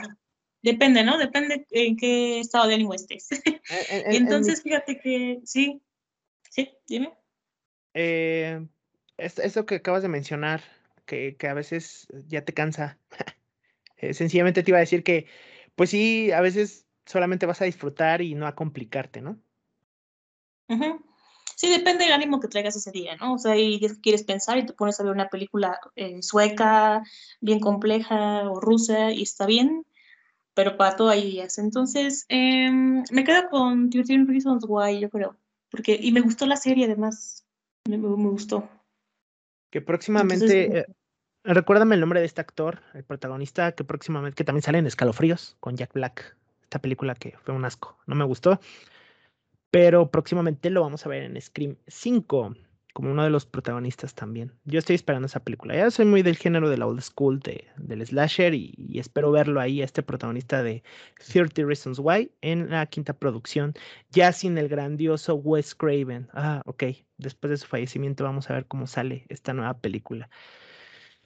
Speaker 2: Depende, ¿no? Depende en qué estado de ánimo estés. *laughs* Entonces, fíjate que sí, Sí, dime.
Speaker 1: Eh, eso que acabas de mencionar, que, a veces ya te cansa. *laughs* Eh, sencillamente te iba a decir que, pues sí, a veces solamente vas a disfrutar y no a complicarte, ¿no?
Speaker 2: Sí, depende del ánimo que traigas ese día, ¿no? O sea, y quieres pensar y te pones a ver una película eh, sueca, bien compleja o rusa y está bien, pero para todo hay días. Entonces, em, me quedo con 13 Reasons Why, yo creo. Porque, y me gustó la serie además, me, gustó.
Speaker 1: Que próximamente, recuérdame el nombre de este actor, el protagonista, que próximamente, que también sale en Escalofríos con Jack Black, esta película que fue un asco, no me gustó, pero próximamente lo vamos a ver en Scream 5 como uno de los protagonistas también. Yo estoy esperando esa película. Ya soy muy del género de la old school de, del slasher y, espero verlo ahí, este protagonista de 30 Reasons Why, en la quinta producción, ya sin el grandioso Wes Craven. Ah, ok. Después de su fallecimiento vamos a ver cómo sale esta nueva película.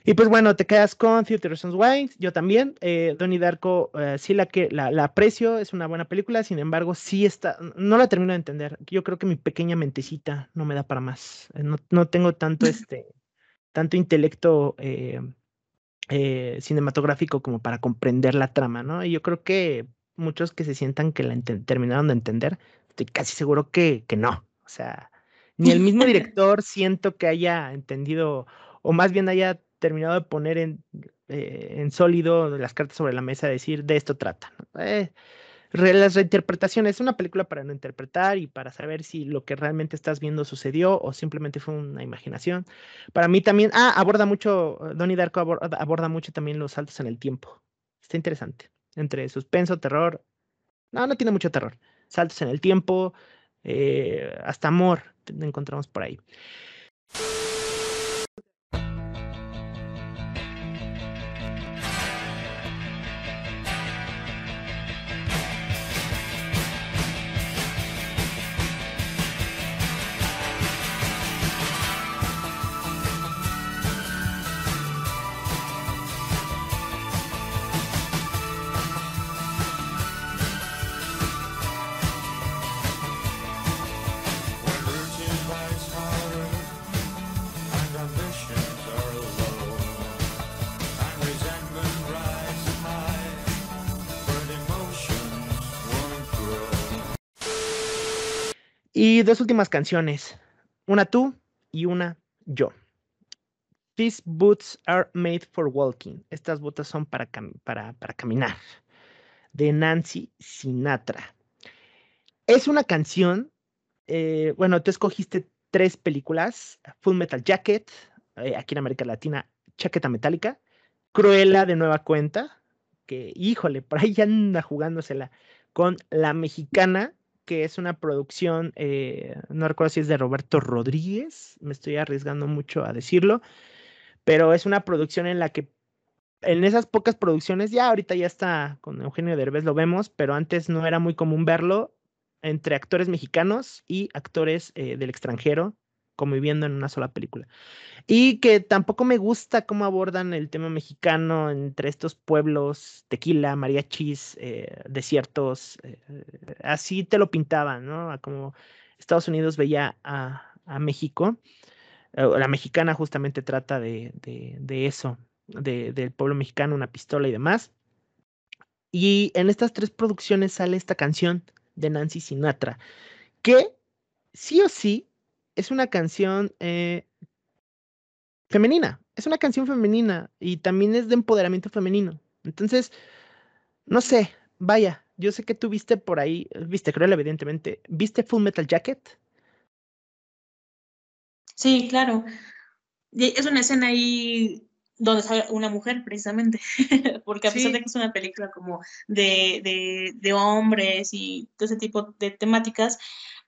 Speaker 1: Y pues bueno, te quedas con Theater Reasons Why, yo también. Eh, Donnie Darko, eh, sí la que la, aprecio, es una buena película, sin embargo, sí está, no la termino de entender. Yo creo que mi pequeña mentecita no me da para más. Eh, no, tengo tanto *laughs* este, tanto intelecto eh, cinematográfico como para comprender la trama, ¿no? Y yo creo que muchos que se sientan que la terminaron de entender, estoy casi seguro que, que no. O sea, ni el mismo *laughs* director siento que haya entendido, o más bien haya terminado de poner en, eh, en sólido las cartas sobre la mesa, decir de esto trata. Eh, las reinterpretaciones. Es una película para no interpretar y para saber si lo que realmente estás viendo sucedió o simplemente fue una imaginación. Para mí también, ah, aborda mucho, Donnie Darko aborda, mucho también los saltos en el tiempo. Está interesante. Entre suspenso, terror. No, no tiene mucho terror. Saltos en el tiempo, eh, hasta amor encontramos por ahí. Y dos últimas canciones, una tú y una yo. These boots are made for walking. Estas botas son para, caminar. De Nancy Sinatra. Es una canción, eh, bueno, tú escogiste tres películas, Full Metal Jacket, eh, aquí en América Latina, Chaqueta Metálica, Cruella de nueva cuenta, que híjole, por ahí anda jugándosela con la mexicana que es una producción, eh, no recuerdo si es de Roberto Rodríguez, me estoy arriesgando mucho a decirlo, pero es una producción en la que en esas pocas producciones, ya ahorita ya está con Eugenio Derbez, lo vemos, pero antes no era muy común verlo entre actores mexicanos y actores eh, del extranjero conviviendo en una sola película. Y que tampoco me gusta cómo abordan el tema mexicano entre estos pueblos, tequila, mariachis, eh, desiertos, eh, así te lo pintaban, ¿no? Como Estados Unidos veía a, México. Eh, la mexicana justamente trata de, eso, del pueblo mexicano, una pistola y demás. Y en estas tres producciones sale esta canción de Nancy Sinatra, que sí o sí es una canción eh, femenina, es una canción femenina y también es de empoderamiento femenino. Entonces, no sé, vaya, yo sé que tú viste por ahí, viste Cruel evidentemente, ¿viste Full Metal Jacket?
Speaker 2: Sí, claro. Es una escena ahí donde sale una mujer precisamente, *laughs* porque a pesar de que es una película como de, de, hombres y todo ese tipo de temáticas,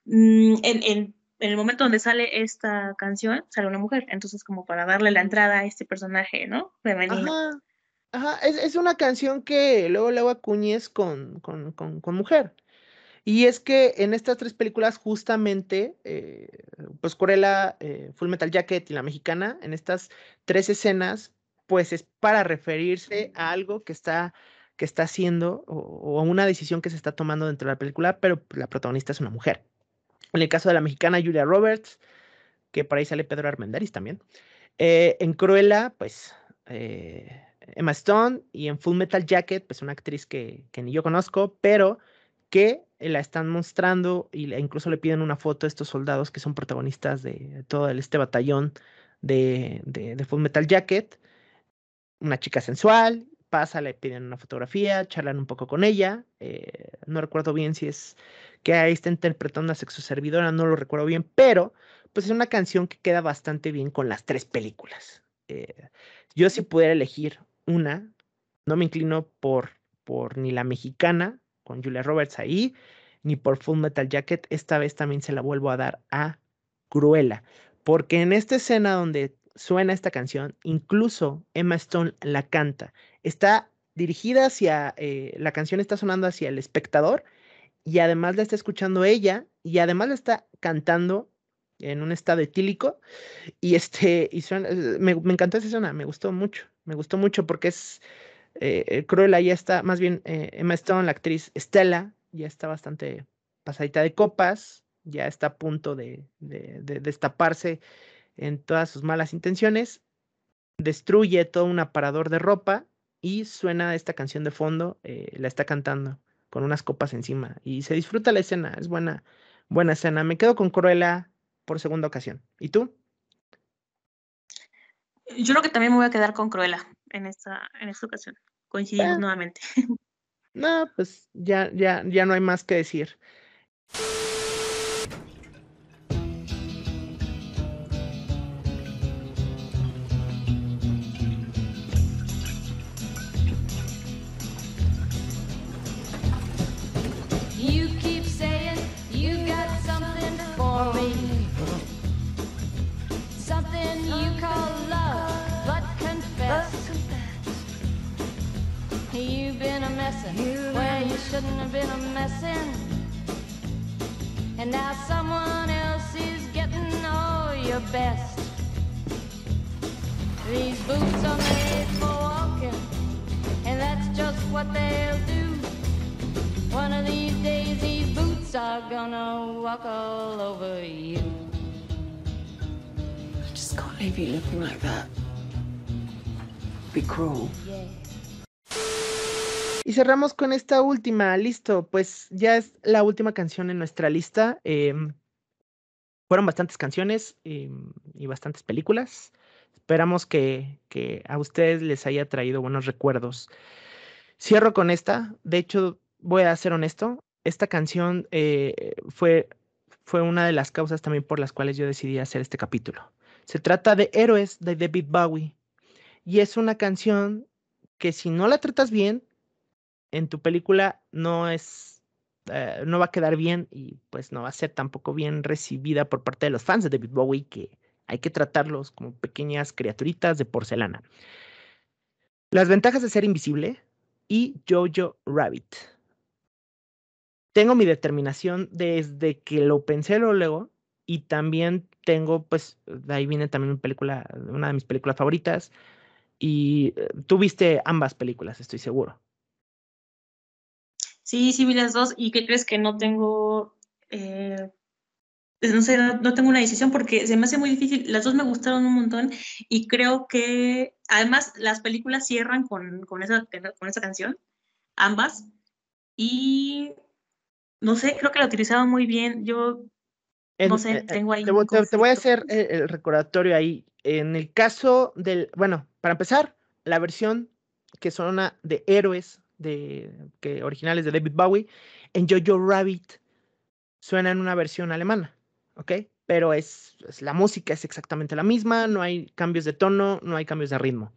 Speaker 2: mm, en, en, el momento donde sale esta canción, sale una mujer. Entonces, como para darle la entrada a este personaje, ¿no? Femenino.
Speaker 1: Ajá. Ajá. Es, es una canción que luego luego acuñes con, con, con, con, mujer. Y es que en estas tres películas, justamente, eh, pues Corella, eh, Full Metal Jacket y la mexicana, en estas tres escenas, pues es para referirse a algo que está que está haciendo o, o a una decisión que se está tomando dentro de la película, pero la protagonista es una mujer. En el caso de la mexicana Julia Roberts, que por ahí sale Pedro Armendáriz también. Eh, en Cruella, pues eh, Emma Stone y en Full Metal Jacket, pues una actriz que, ni yo conozco, pero que la están mostrando y incluso le piden una foto a estos soldados que son protagonistas de todo este batallón de, de Full Metal Jacket. Una chica sensual, pasa, le piden una fotografía, charlan un poco con ella. Eh, no recuerdo bien si es que ahí está interpretando a sexo servidora, no lo recuerdo bien, pero pues es una canción que queda bastante bien con las tres películas. Eh, yo si pudiera elegir una, no me inclino por, por ni la mexicana con Julia Roberts ahí, ni por Full Metal Jacket. Esta vez también se la vuelvo a dar a Cruella, porque en esta escena donde suena esta canción, incluso Emma Stone la canta está dirigida hacia, eh, la canción está sonando hacia el espectador y además la está escuchando ella y además la está cantando en un estado etílico y este y eh, me, encantó esa zona, me gustó mucho, me gustó mucho porque es eh, Cruella ya está, más bien eh, Emma Stone, la actriz Estela, ya está bastante pasadita de copas, ya está a punto de, de, de destaparse en todas sus malas intenciones, destruye todo un aparador de ropa y suena esta canción de fondo, eh, la está cantando con unas copas encima y se disfruta la escena, es buena, buena escena. Me quedo con Cruella por segunda ocasión. ¿Y tú?
Speaker 2: Yo creo que también me voy a quedar con Cruella en esta, en esta ocasión. Coincidimos ah. nuevamente.
Speaker 1: No, pues ya, ya, ya no hay más que decir. Shouldn't have been a messin'. And now someone else is getting all your best. These boots are made for walking, and that's just what they'll do. One of these days, these boots are gonna walk all over you. I just can't leave you looking like that. Be cruel. Yeah. Cerramos con esta última, listo, pues ya es la última canción en nuestra lista. Em, fueron bastantes canciones em, y bastantes películas. Esperamos que, a ustedes les haya traído buenos recuerdos. Cierro con esta. De hecho, voy a ser honesto. Esta canción eh, fue, fue una de las causas también por las cuales yo decidí hacer este capítulo. Se trata de Héroes de David Bowie. Y es una canción que si no la tratas bien, en tu película no es, eh, no va a quedar bien y pues no va a ser tampoco bien recibida por parte de los fans de David Bowie, que hay que tratarlos como pequeñas criaturitas de porcelana. Las ventajas de ser invisible y Jojo Rabbit. Tengo mi determinación desde que lo pensé luego y también tengo, pues, de ahí viene también una película, una de mis películas favoritas. Y eh, tú viste ambas películas, estoy seguro.
Speaker 2: Sí, sí vi las dos. ¿Y qué crees que no tengo? Eh, no sé, no, tengo una decisión porque se me hace muy difícil. Las dos me gustaron un montón y creo que además las películas cierran con, con, esa, con esa canción, ambas. Y no sé, creo que la utilizaban muy bien. Yo no sé, eh, tengo ahí.
Speaker 1: Te, te, voy a hacer el recordatorio ahí. En el caso del, bueno, para empezar, la versión que son una de héroes de, que originales de David Bowie, en Jojo Rabbit suena en una versión alemana, ¿ok? Pero es, la música es exactamente la misma, no hay cambios de tono, no hay cambios de ritmo.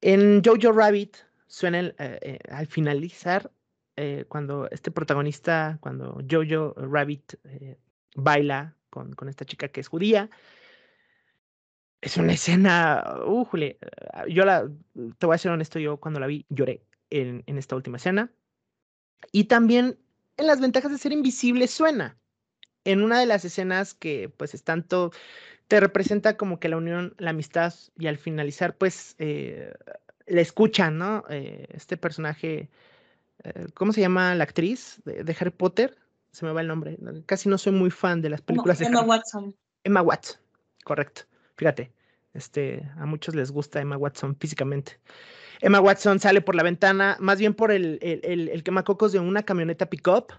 Speaker 1: En Jojo Rabbit suena eh, eh, al finalizar, eh, cuando este protagonista, cuando Jojo Rabbit baila con, con esta chica que es judía, es una escena, uh, yo la, te voy a ser honesto, yo cuando la vi lloré en, esta última escena. Y también en las ventajas de ser invisible suena. En una de las escenas que pues es tanto, te representa como que la unión, la amistad y al finalizar pues eh, le escuchan, ¿no? Eh, este personaje, eh, ¿cómo se llama la actriz de, Harry Potter? Se me va el nombre. Casi no soy muy fan de las películas de
Speaker 2: Emma Watson.
Speaker 1: Emma Watson, correcto. Fíjate, este, a muchos les gusta Emma Watson físicamente. Emma Watson sale por la ventana, más bien por el, el, el, quemacocos de una camioneta pickup,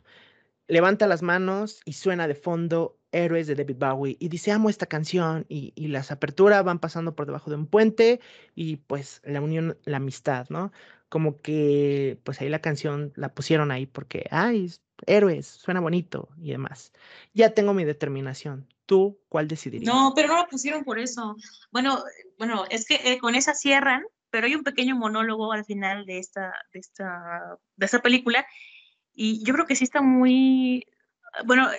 Speaker 1: levanta las manos y suena de fondo Héroes de David Bowie y dice, amo esta canción y, y, las aperturas van pasando por debajo de un puente y pues la unión, la amistad, ¿no? Como que pues ahí la canción la pusieron ahí porque, ay, héroes, suena bonito y demás. Ya tengo mi determinación. ¿Tú cuál decidirías?
Speaker 2: No, pero no la pusieron por eso. Bueno, bueno, es que eh, con esa cierran pero hay un pequeño monólogo al final de esta, de esta, de esta película y yo creo que sí está muy, bueno,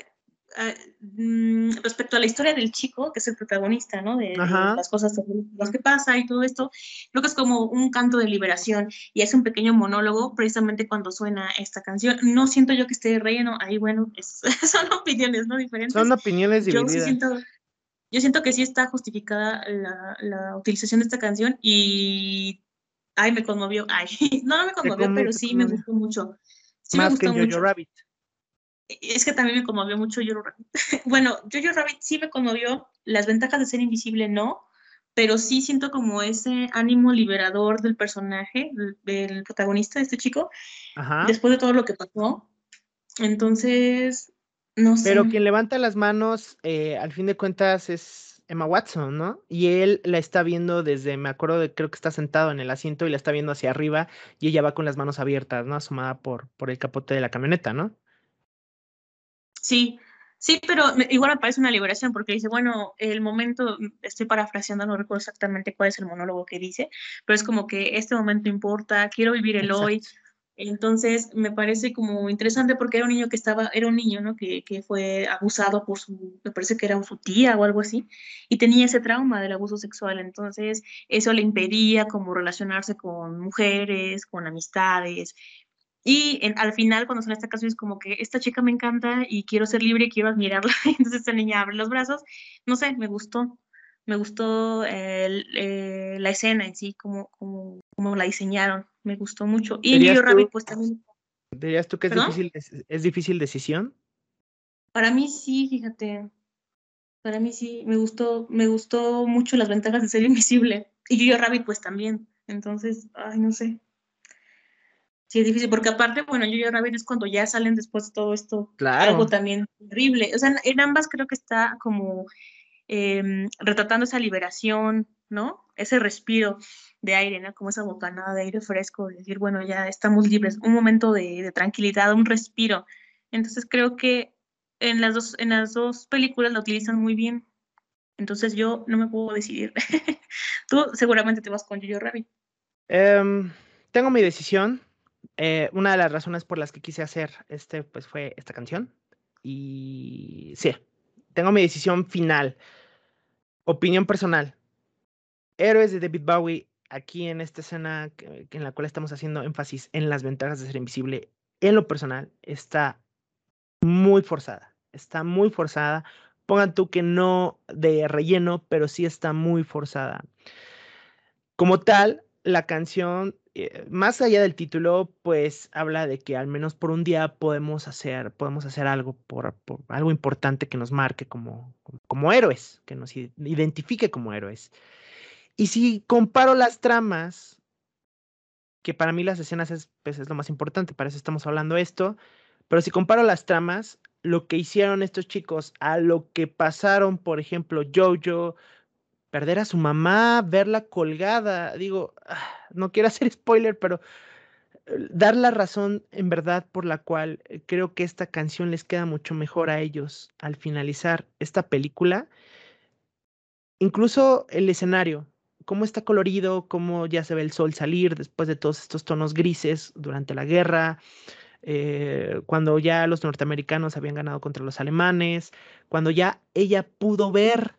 Speaker 2: eh, mm, respecto a la historia del chico, que es el protagonista, ¿no? De, las cosas las que pasa y todo esto, creo que es como un canto de liberación y es un pequeño monólogo precisamente cuando suena esta canción. No siento yo que esté relleno, ahí bueno, *laughs* son opiniones, ¿no? Diferentes.
Speaker 1: Son opiniones divididas.
Speaker 2: Yo sí siento, yo siento que sí está justificada la, utilización de esta canción y ay, me conmovió, ay, *laughs* no, no me conmovió, pero sí me gustó mucho.
Speaker 1: Más que Jojo Rabbit.
Speaker 2: Es que también me conmovió mucho Jojo Rabbit. *laughs* bueno, Jojo Rabbit sí me conmovió, las ventajas de ser invisible no, pero sí siento como ese ánimo liberador del personaje, del, protagonista de este chico, después de todo lo que pasó. Entonces, no sé.
Speaker 1: Pero quien levanta las manos, eh, al fin de cuentas, es, Emma Watson, ¿no? Y él la está viendo desde, me acuerdo de, creo que está sentado en el asiento y la está viendo hacia arriba y ella va con las manos abiertas, ¿no? Asomada por, por el capote de la camioneta, ¿no?
Speaker 2: Sí, sí, pero igual me parece una liberación porque dice, bueno, el momento, estoy parafraseando, no recuerdo exactamente cuál es el monólogo que dice, pero es como que este momento importa, quiero vivir el hoy, entonces, me parece como interesante porque era un niño que estaba, era un niño, ¿no? Que, que, fue abusado por su, me parece que era su tía o algo así, y tenía ese trauma del abuso sexual. Entonces, eso le impedía como relacionarse con mujeres, con amistades. Y al final, cuando son estas canciones, es como que esta chica me encanta y quiero ser libre y quiero admirarla. *laughs* Entonces, esta niña abre los brazos. No sé, me gustó. Me gustó eh, la escena en sí, como, como, como la diseñaron me gustó mucho. Y yo Rabbit, pues también.
Speaker 1: ¿Dirías tú que es difícil, es, difícil decisión?
Speaker 2: Para mí sí, fíjate. Para mí sí, me gustó, me gustó mucho las ventajas de ser *laughs* invisible. Y yo Rabbit, pues también. Entonces, ay, no sé. Sí, es difícil, porque aparte, bueno, yo Rabbit es cuando ya salen después de todo esto. Claro. Algo también terrible. O sea, en ambas creo que está como em, retratando esa liberación, ¿no? Ese respiro de aire, ¿no? Como esa bocanada de aire fresco, decir, bueno, ya estamos libres, un momento de, tranquilidad, un respiro. Entonces creo que en las, dos, en las dos películas la utilizan muy bien. Entonces yo no me puedo decidir. *laughs* Tú seguramente te vas con Jojo Rabbit.
Speaker 1: Em, tengo mi decisión. Eh, una de las razones por las que quise hacer este, pues fue esta canción. Y sí, tengo mi decisión final. Opinión personal. Héroes de David Bowie aquí en esta escena en la cual estamos haciendo énfasis en las ventajas de ser invisible, en lo personal, está muy forzada. Está muy forzada. Pongan tú que no de relleno, pero sí está muy forzada. Como tal, la canción, eh, más allá del título, pues habla de que al menos por un día podemos hacer, podemos hacer algo por, algo importante que nos marque como, como héroes, que nos identifique como héroes. Y si comparo las tramas, que para mí las escenas es, pues, es lo más importante, para eso estamos hablando esto, pero si comparo las tramas, lo que hicieron estos chicos a lo que pasaron, por ejemplo, Jojo, perder a su mamá, verla colgada, digo, ah, no quiero hacer *laughs* spoiler, pero eh, dar la razón en verdad por la cual eh, creo que esta canción les queda mucho mejor a ellos al finalizar esta película. Incluso el escenario, cómo está colorido, cómo ya se ve el sol salir después de todos estos tonos grises durante la guerra, eh, cuando ya los norteamericanos habían ganado contra los alemanes, cuando ya ella pudo ver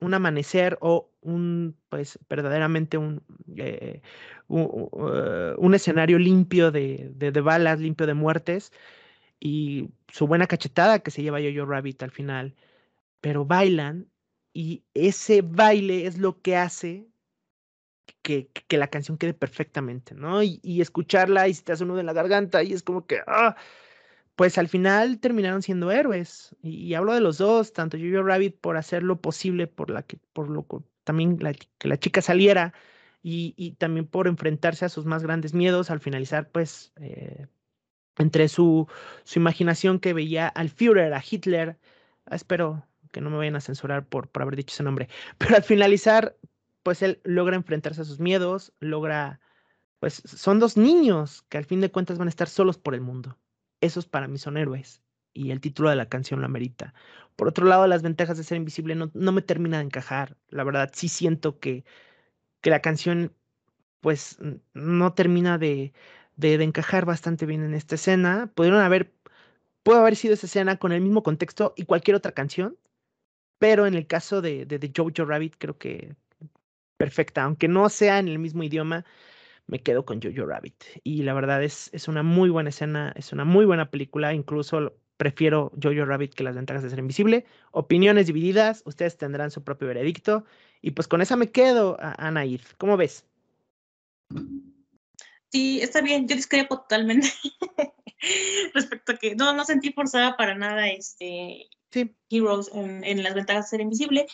Speaker 1: un amanecer o un, pues verdaderamente un, eh, uh, un, escenario limpio de, de, balas, limpio de muertes, y su buena cachetada que se lleva Yo-Yo Rabbit al final, pero bailan y ese baile es lo que hace que, que la canción quede perfectamente, ¿no? Y, escucharla y se te hace uno de la garganta y es como que, ah, pues al final terminaron siendo héroes. Y, hablo de los dos, tanto Jojo Rabbit por hacer lo posible, por la que, por lo también que la chica saliera y, y, también por enfrentarse a sus más grandes miedos al finalizar, pues, eh, entre su, su imaginación que veía al Führer, a Hitler, ah, espero que no me vayan a censurar por, por haber dicho ese nombre, *laughs* pero al finalizar, pues él logra enfrentarse a sus miedos, logra, pues son dos niños que al fin de cuentas van a estar solos por el mundo. Esos para mí son héroes y el título de la canción lo amerita. Por otro lado, las ventajas de ser invisible no, no me termina de encajar. La verdad, sí siento que, que la canción, pues, no termina de, de, de, encajar bastante bien en esta escena. Pudieron haber, puede haber sido esa escena con el mismo contexto y cualquier otra canción, pero en el caso de, de, Jojo Rabbit creo que perfecta, aunque no sea en el mismo idioma, me quedo con Jojo Rabbit. Y la verdad es, es una muy buena escena, es una muy buena película, incluso prefiero Jojo Rabbit que las ventajas de ser invisible. Opiniones divididas, ustedes tendrán su propio veredicto. Y pues con esa me quedo, Anaid. ¿Cómo ves?
Speaker 2: Sí, está bien, yo discrepo totalmente *laughs* respecto a que no, no sentí forzada para nada este Heroes en, las ventajas de ser invisible.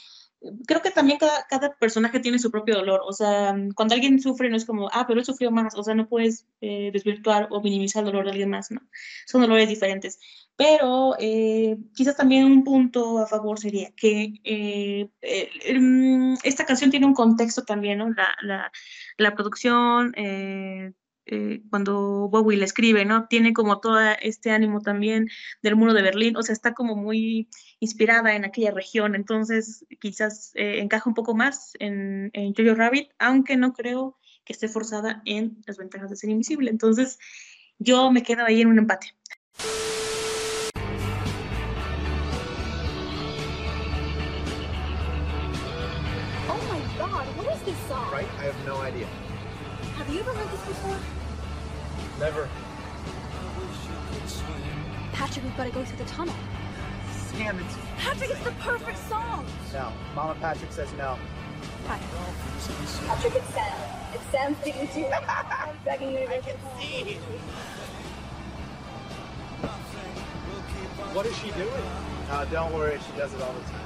Speaker 2: Creo que también cada, cada, personaje tiene su propio dolor. O sea, cuando alguien sufre no es como, ah, pero él sufrió más. O sea, no puedes eh, desvirtuar o minimizar el dolor de alguien más, ¿no? Son dolores diferentes. Pero eh, quizás también un punto a favor sería que eh, mm, esta canción tiene un contexto también, ¿no? La, la, la producción, eh, cuando Bowie le escribe, ¿no? Tiene como todo este ánimo también del muro de Berlín, o sea, está como muy inspirada en aquella región, entonces quizás eh, encaja un poco más en, en Jojo Rabbit, aunque no creo que esté forzada en las ventajas de ser invisible. Entonces, yo me quedo ahí en un empate.
Speaker 3: Oh my god, what is this song? Right? I have no idea. Have you ever heard this before? Never. Patrick, we've got to go through the tunnel. Sam, it's... Patrick, it's the perfect song! No. Mama Patrick says no. Patrick. Patrick, it's Sam. It's Sam speaking to you. I'm begging you to go through the What is she doing? Uh, don't worry, she does it all the time.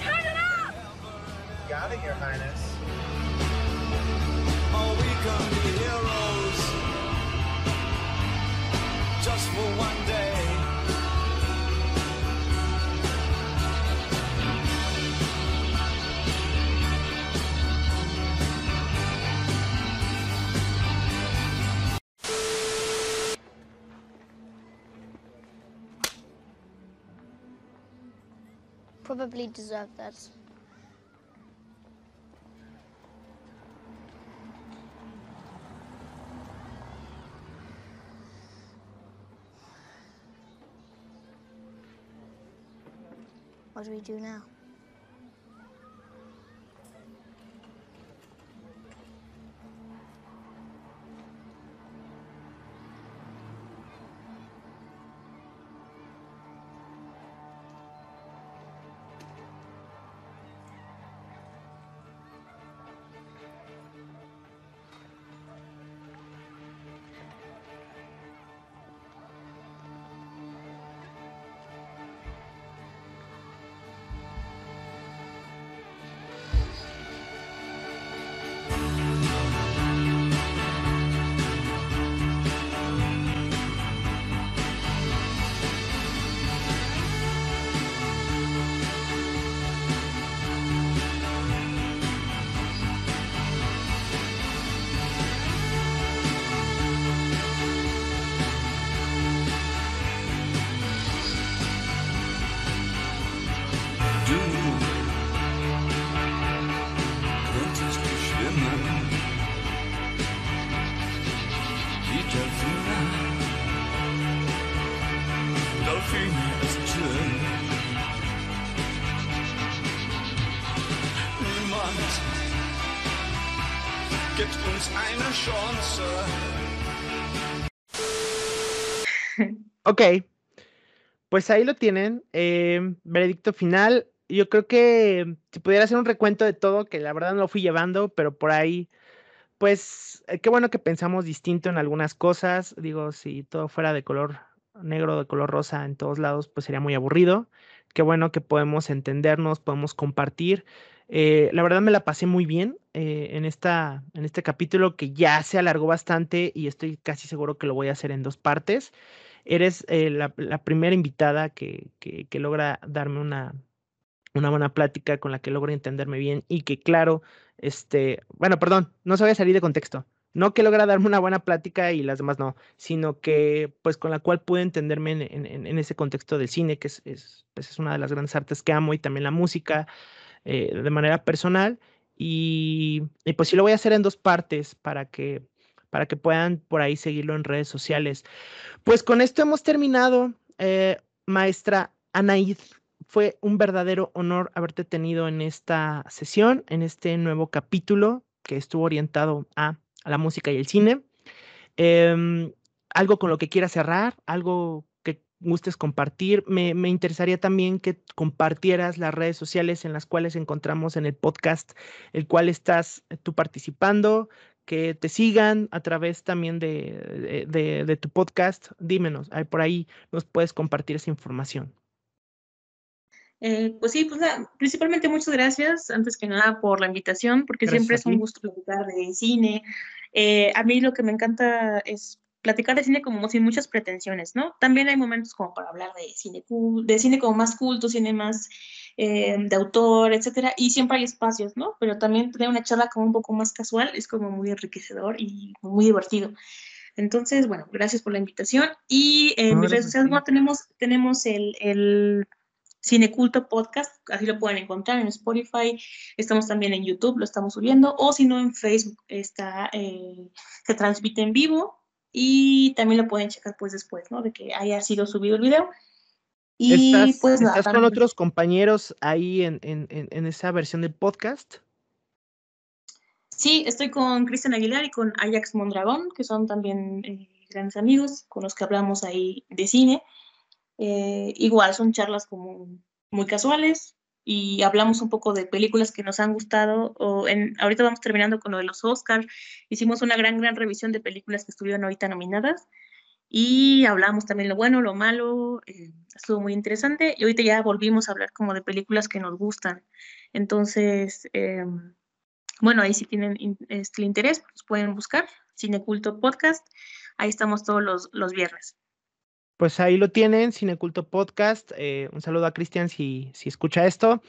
Speaker 3: Turn it up! You got it, Your Highness. Oh, we can be heroes for one day. Probably deserve that. What do we do now?
Speaker 1: Ok, pues ahí lo tienen. Em, veredicto final. Yo creo que si pudiera hacer un recuento de todo, que la verdad no lo fui llevando, pero por ahí, pues eh, qué bueno que pensamos distinto en algunas cosas. Digo, si todo fuera de color negro, de color rosa en todos lados, pues sería muy aburrido. Qué bueno que podemos entendernos, podemos compartir. Eh, la verdad me la pasé muy bien eh, en, esta, en este capítulo que ya se alargó bastante y estoy casi seguro que lo voy a hacer en dos partes. Eres eh, la, primera invitada que, que, logra darme una, una buena plática con la que logro entenderme bien y que claro, este, bueno, perdón, no se voy a salir de contexto. No que logra darme una buena plática y las demás no, sino que pues con la cual pude entenderme en, en, ese contexto del cine, que es, es, pues, es una de las grandes artes que amo y también la música. Eh, de manera personal. Y, pues sí lo voy a hacer en dos partes para que, para que puedan por ahí seguirlo en redes sociales. Pues con esto hemos terminado, eh, maestra Anaid. Fue un verdadero honor haberte tenido en esta sesión, en este nuevo capítulo que estuvo orientado a, la música y el cine. Em, algo con lo que quieras cerrar, algo gustes compartir. Me, interesaría también que compartieras las redes sociales en las cuales encontramos en el podcast, el cual estás eh, tú participando, que te sigan a través también de, de, tu podcast. Dímenos, por ahí nos puedes compartir esa información.
Speaker 2: Eh, pues sí, pues principalmente muchas gracias, antes que nada, por la invitación, porque siempre es un gusto platicar de cine. Eh, a mí lo que me encanta es platicar de cine como sin muchas pretensiones, ¿no? También hay momentos como para hablar de cine, de cine como más culto, cine más eh, de autor, etcétera, y siempre hay espacios, ¿no? Pero también tener una charla como un poco más casual es como muy enriquecedor y muy divertido. Entonces, bueno, gracias por la invitación. Y en mis redes sociales, bueno, tenemos, tenemos el, el Cineculto Podcast, así lo pueden encontrar en Spotify, estamos también en YouTube, lo estamos subiendo, o si no en Facebook, está, eh, se transmite en vivo y también lo pueden checar pues después, ¿no? De que haya sido subido el video.
Speaker 1: Y ¿Estás, pues ¿estás con otros compañeros ahí en, en, en, esa versión del podcast?
Speaker 2: Sí, estoy con Cristian Aguilar y con Ajax Mondragón, que son también eh, grandes amigos con los que hablamos ahí de cine. Eh, igual son charlas como muy casuales y hablamos un poco de películas que nos han gustado. O en, ahorita vamos terminando con lo de los Oscars. Hicimos una gran, gran revisión de películas que estuvieron ahorita nominadas y hablamos también lo bueno, lo malo. Eh, estuvo muy interesante y ahorita ya volvimos a hablar como de películas que nos gustan. Entonces, eh, bueno, ahí si tienen este, interés, pues pueden buscar Cineculto Podcast. Ahí estamos todos los, los viernes.
Speaker 1: Pues ahí lo tienen, Cineculto Podcast. Eh, un saludo a Cristian si, si escucha esto.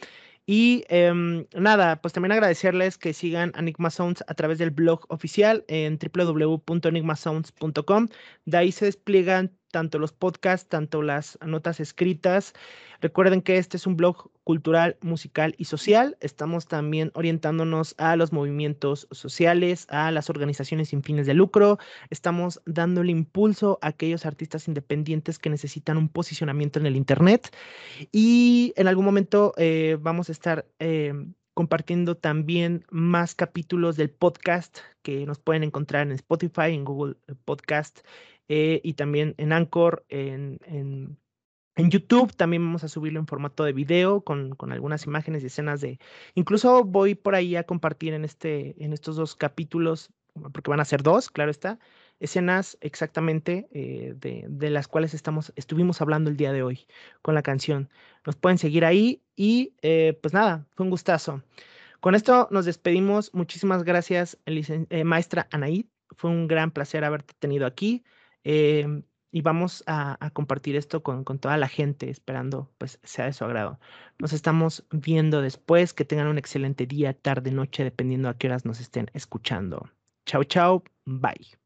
Speaker 1: Y em, nada, pues también agradecerles que sigan Enigma Sounds a través del blog oficial en www.enigmasounds.com. De ahí se despliegan tanto los podcasts, tanto las notas escritas. Recuerden que este es un blog cultural, musical y social. Estamos también orientándonos a los movimientos sociales, a las organizaciones sin fines de lucro. Estamos dándole impulso a aquellos artistas independientes que necesitan un posicionamiento en el Internet. Y en algún momento eh, vamos a estar... Eh, compartiendo también más capítulos del podcast que nos pueden encontrar en Spotify, en Google Podcast eh, y también en Anchor, en, en, YouTube. También vamos a subirlo en formato de video con, con, algunas imágenes y escenas de... Incluso voy por ahí a compartir en, este, en estos dos capítulos, porque van a ser dos, claro está, escenas exactamente eh, de, de, las cuales estamos, estuvimos hablando el día de hoy con la canción. Nos pueden seguir ahí y eh, pues nada, fue un gustazo. Con esto nos despedimos. Muchísimas gracias, maestra Anaí. Fue un gran placer haberte tenido aquí. Em, y vamos a, compartir esto con, con, toda la gente, esperando pues sea de su agrado. Nos estamos viendo después, que tengan un excelente día, tarde, noche, dependiendo a qué horas nos estén escuchando. Chao, chao, bye.